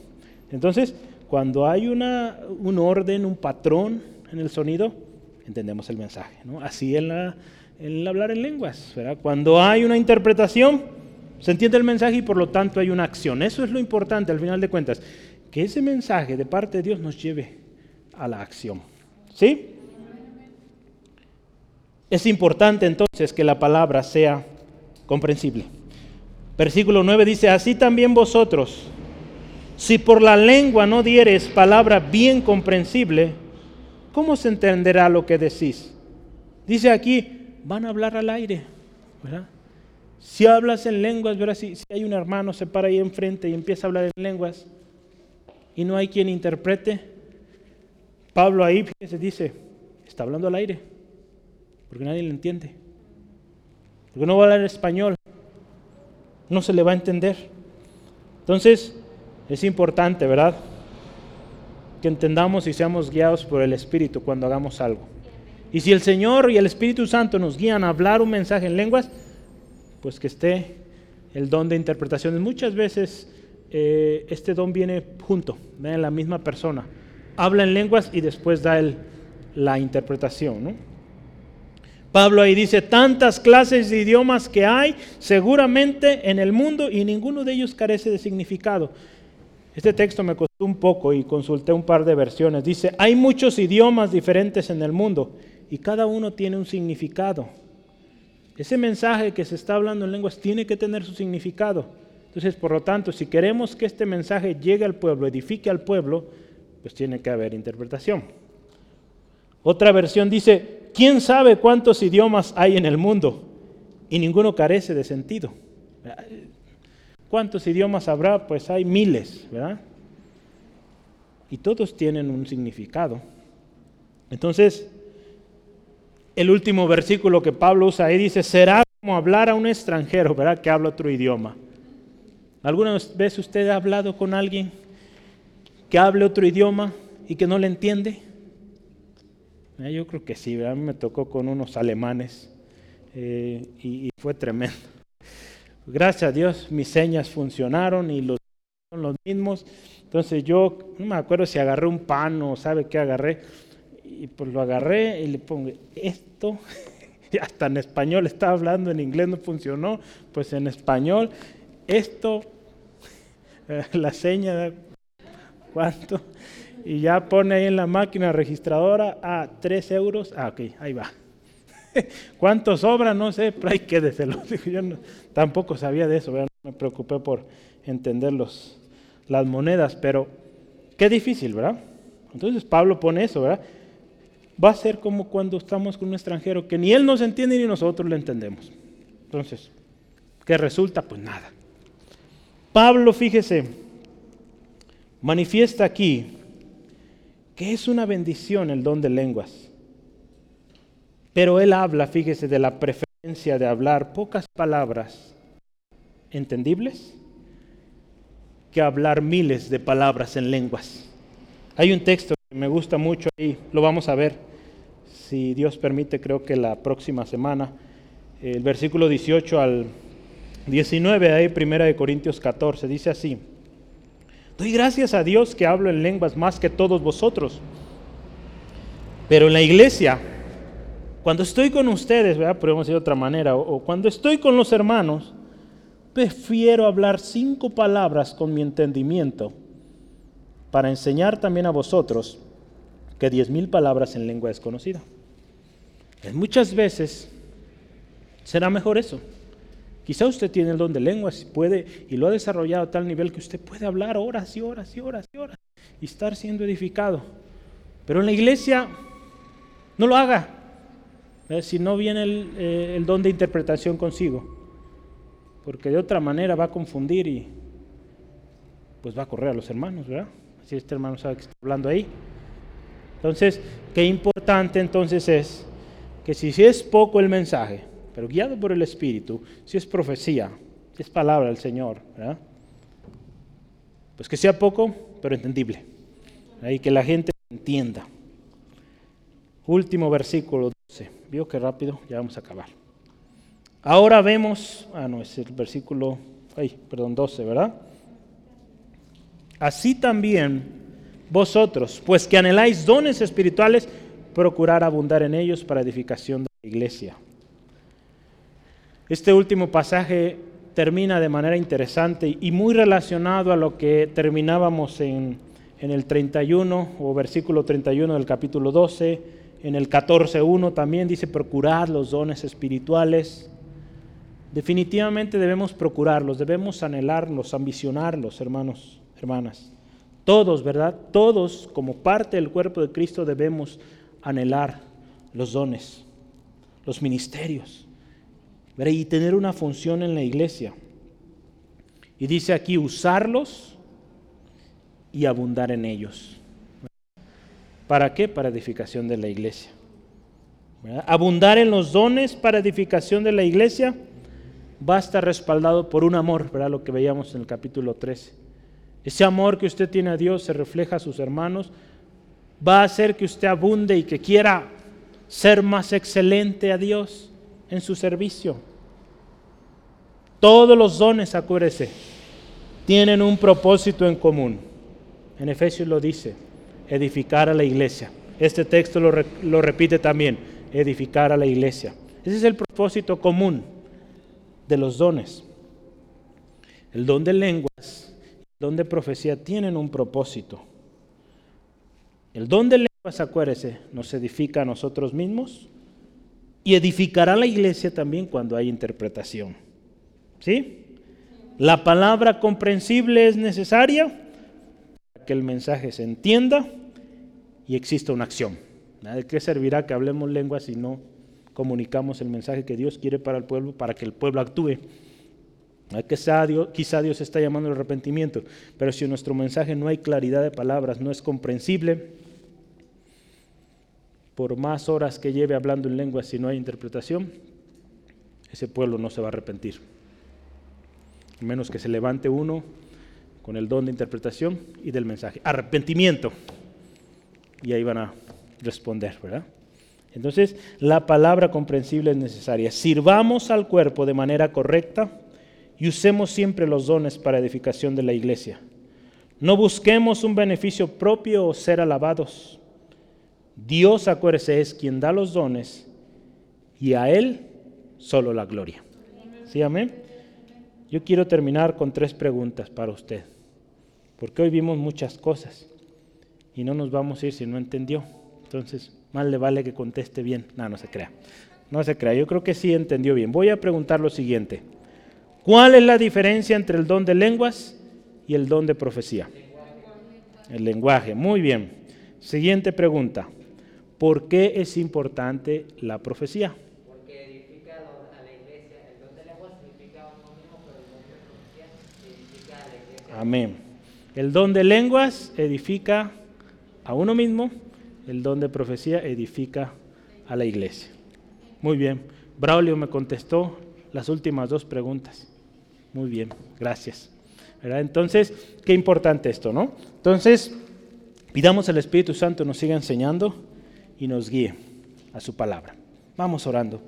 Entonces, cuando hay una, un orden, un patrón en el sonido, entendemos el mensaje, ¿no? Así en el hablar en lenguas, ¿verdad? Cuando hay una interpretación, se entiende el mensaje y por lo tanto hay una acción. Eso es lo importante al final de cuentas, que ese mensaje de parte de Dios nos lleve a la acción. ¿Sí? Es importante entonces que la palabra sea comprensible. Versículo 9 dice, así también vosotros, si por la lengua no dieres palabra bien comprensible, ¿cómo se entenderá lo que decís? Dice aquí, van a hablar al aire. Si hablas en lenguas, ¿verdad? Si, si, hay un hermano, se para ahí enfrente y empieza a hablar en lenguas y no hay quien interprete, Pablo ahí se dice, está hablando al aire porque nadie le entiende. Porque no va a hablar español, no se le va a entender. Entonces, es importante, ¿verdad? Que entendamos y seamos guiados por el Espíritu cuando hagamos algo. Y si el Señor y el Espíritu Santo nos guían a hablar un mensaje en lenguas, pues que esté el don de interpretaciones. Muchas veces eh, este don viene junto, en la misma persona. Habla en lenguas y después da el, la interpretación. Pablo ahí dice, tantas clases de idiomas que hay seguramente en el mundo y ninguno de ellos carece de significado. Este texto me costó un poco y consulté un par de versiones. Dice, hay muchos idiomas diferentes en el mundo y cada uno tiene un significado. Ese mensaje que se está hablando en lenguas tiene que tener su significado. Entonces, por lo tanto, si queremos que este mensaje llegue al pueblo, edifique al pueblo, pues tiene que haber interpretación. Otra versión dice, ¿quién sabe cuántos idiomas hay en el mundo? Y ninguno carece de sentido. ¿Cuántos idiomas habrá? Pues hay miles, ¿verdad? Y todos tienen un significado. Entonces, el último versículo que Pablo usa ahí dice, será como hablar a un extranjero, ¿verdad? Que habla otro idioma. ¿Alguna vez usted ha hablado con alguien que hable otro idioma y que no le entiende? Eh, yo creo que sí, a mí me tocó con unos alemanes eh, y, fue tremendo. Gracias a Dios mis señas funcionaron y los los mismos. Entonces yo no me acuerdo si agarré un pan o sabe qué agarré. Y pues lo agarré y le pongo esto. Y hasta en español estaba hablando, en inglés no funcionó. Pues en español, esto, la seña, ¿cuánto? y ya pone ahí en la máquina registradora a ah, 3 euros. Ah, ok, ahí va. ¿Cuánto sobra? No sé, pero ahí quédeselo. Yo tampoco sabía de eso, no me preocupé por entender los, las monedas, pero qué difícil, ¿verdad? Entonces Pablo pone eso, ¿verdad? Va a ser como cuando estamos con un extranjero que ni él nos entiende ni nosotros le entendemos. Entonces, ¿qué resulta? Pues nada. Pablo, fíjese, manifiesta aquí que es una bendición el don de lenguas. Pero él habla, fíjese, de la preferencia de hablar pocas palabras entendibles que hablar miles de palabras en lenguas. Hay un texto me gusta mucho y lo vamos a ver, si Dios permite, creo que la próxima semana, el versículo 18 al 19, ahí primera de Corintios 14, dice así, doy gracias a Dios que hablo en lenguas más que todos vosotros, pero en la iglesia, cuando estoy con ustedes, ¿verdad? podemos de otra manera, o cuando estoy con los hermanos, prefiero hablar cinco palabras con mi entendimiento para enseñar también a vosotros que diez mil palabras en lengua desconocida. Muchas veces será mejor eso. Quizá usted tiene el don de lenguas y puede y lo ha desarrollado a tal nivel que usted puede hablar horas y horas y horas y horas y estar siendo edificado. Pero en la iglesia no lo haga si no viene el, eh, el don de interpretación consigo porque de otra manera va a confundir y pues va a correr a los hermanos, ¿verdad? Si este hermano sabe que está hablando ahí. Entonces, qué importante entonces es que si, es poco el mensaje, pero guiado por el Espíritu, si es profecía, si es palabra del Señor, ¿verdad? Pues que sea poco, pero entendible. Y que la gente entienda. Último versículo 12. ¿Vio qué rápido? Ya vamos a acabar. Ahora vemos, ah, no, es el versículo, ay, perdón, 12, ¿verdad? Así también vosotros, pues que anheláis dones espirituales, procurar abundar en ellos para edificación de la iglesia. Este último pasaje termina de manera interesante y muy relacionado a lo que terminábamos en, en el 31 o versículo 31 del capítulo 12. En el 14.1 también dice procurar los dones espirituales. Definitivamente debemos procurarlos, debemos anhelarlos, ambicionarlos, hermanos, hermanas. Todos, ¿verdad? Todos, como parte del cuerpo de Cristo, debemos anhelar los dones, los ministerios, y tener una función en la iglesia. Y dice aquí, usarlos y abundar en ellos. ¿Para qué? Para edificación de la iglesia. Abundar en los dones para edificación de la iglesia va a estar respaldado por un amor, ¿verdad? Lo que veíamos en el capítulo 13. Ese amor que usted tiene a Dios se refleja a sus hermanos, va a hacer que usted abunde y que quiera ser más excelente a Dios en su servicio. Todos los dones, acuérdese, tienen un propósito en común. En Efesios lo dice, edificar a la iglesia. Este texto lo, lo repite también, edificar a la iglesia. Ese es el propósito común de los dones. El don de lenguas, don de profecía tienen un propósito. El don de lenguas, acuérdese, nos edifica a nosotros mismos y edificará la iglesia también cuando hay interpretación. ¿Sí? La palabra comprensible es necesaria para que el mensaje se entienda y exista una acción. ¿De qué servirá que hablemos lenguas si no comunicamos el mensaje que Dios quiere para el pueblo, para que el pueblo actúe. Quizá Dios, quizá Dios está llamando al arrepentimiento, pero si en nuestro mensaje no hay claridad de palabras, no es comprensible, por más horas que lleve hablando en lengua, si no hay interpretación, ese pueblo no se va a arrepentir. A menos que se levante uno con el don de interpretación y del mensaje. Arrepentimiento. Y ahí van a responder, ¿verdad? Entonces, la palabra comprensible es necesaria. Sirvamos al cuerpo de manera correcta y usemos siempre los dones para edificación de la iglesia. No busquemos un beneficio propio o ser alabados. Dios, acuérdese, es quien da los dones y a Él solo la gloria. ¿Sí, amén? Yo quiero terminar con tres preguntas para usted, porque hoy vimos muchas cosas y no nos vamos a ir si no entendió. Entonces, más le vale que conteste bien. No, no se crea. No se crea. Yo creo que sí entendió bien. Voy a preguntar lo siguiente. ¿Cuál es la diferencia entre el don de lenguas y el don de profecía? El lenguaje. Muy bien. Siguiente pregunta. ¿Por qué es importante la profecía? Porque edifica a la iglesia. El don de lenguas edifica a uno mismo, pero el don de profecía edifica a la iglesia. Amén. El don de lenguas edifica a uno mismo el don de profecía edifica a la iglesia. Muy bien. Braulio me contestó las últimas dos preguntas. Muy bien, gracias. Entonces, qué importante esto, ¿no? Entonces, pidamos al Espíritu Santo nos siga enseñando y nos guíe a su palabra. Vamos orando.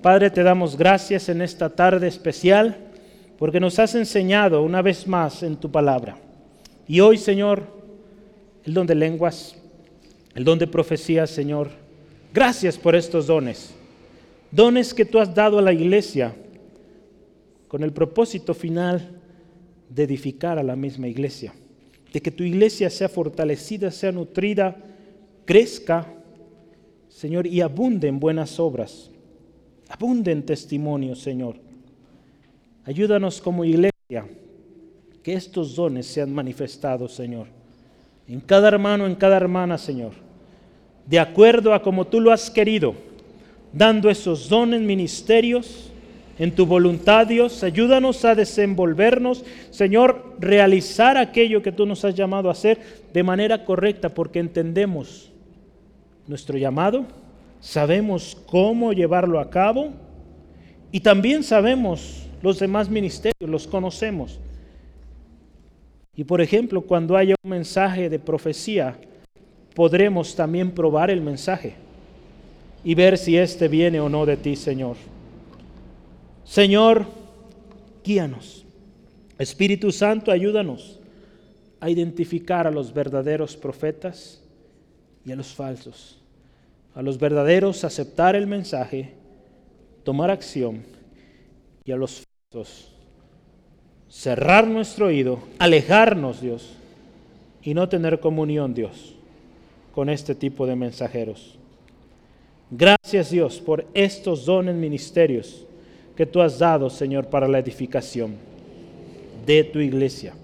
Padre, te damos gracias en esta tarde especial porque nos has enseñado una vez más en tu palabra. Y hoy, Señor, el don de lenguas, el don de profecía, Señor, gracias por estos dones. Dones que tú has dado a la iglesia con el propósito final de edificar a la misma iglesia, de que tu iglesia sea fortalecida, sea nutrida, crezca, Señor, y abunde en buenas obras, abunde en testimonio, Señor. Ayúdanos como iglesia que estos dones sean manifestados, Señor, en cada hermano, en cada hermana, Señor, de acuerdo a como tú lo has querido, dando esos dones, ministerios, en tu voluntad, Dios. Ayúdanos a desenvolvernos, Señor, realizar aquello que tú nos has llamado a hacer de manera correcta, porque entendemos nuestro llamado, sabemos cómo llevarlo a cabo y también sabemos los demás ministerios, los conocemos. Y por ejemplo, cuando haya un mensaje de profecía, podremos también probar el mensaje y ver si éste viene o no de ti, Señor. Señor, guíanos. Espíritu Santo, ayúdanos a identificar a los verdaderos profetas y a los falsos. A los verdaderos aceptar el mensaje, tomar acción y a los falsos cerrar nuestro oído, alejarnos, Dios, y no tener comunión, Dios, con este tipo de mensajeros. Gracias, Dios, por estos dones ministerios que tú has dado, Señor, para la edificación de tu iglesia.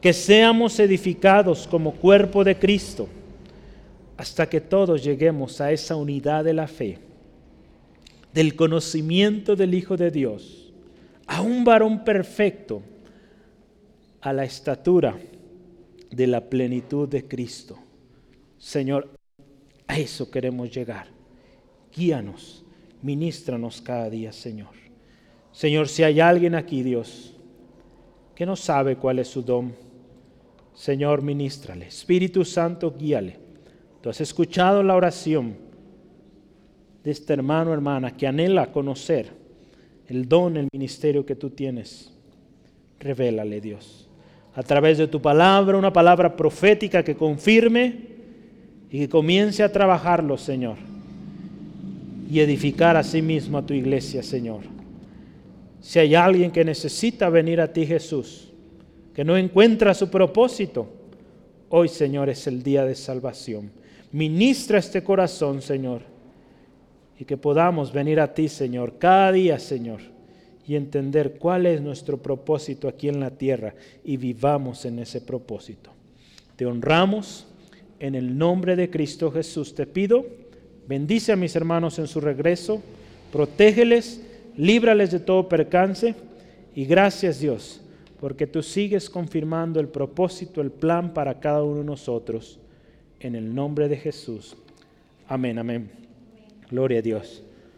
Que seamos edificados como cuerpo de Cristo hasta que todos lleguemos a esa unidad de la fe, del conocimiento del Hijo de Dios, a un varón perfecto, a la estatura de la plenitud de Cristo. Señor, a eso queremos llegar. Guíanos, ministranos cada día, Señor. Señor, si hay alguien aquí, Dios, que no sabe cuál es su don, Señor, ministrale. Espíritu Santo, guíale. Tú has escuchado la oración de este hermano, hermana, que anhela conocer el don, el ministerio que tú tienes. Revélale, Dios. A través de tu palabra, una palabra profética que confirme y que comience a trabajarlo, Señor. Y edificar a sí mismo a tu iglesia, Señor. Si hay alguien que necesita venir a ti, Jesús, que no encuentra su propósito, hoy, Señor, es el día de salvación. Ministra este corazón, Señor, y que podamos venir a ti, Señor, cada día, Señor, y entender cuál es nuestro propósito aquí en la tierra y vivamos en ese propósito. Te honramos en el nombre de Cristo Jesús. Te pido, bendice a mis hermanos en su regreso, protégeles líbrales de todo percance y gracias Dios, porque tú sigues confirmando el propósito, el plan para cada uno de nosotros. En el nombre de Jesús. Amén, amén. Gloria a Dios.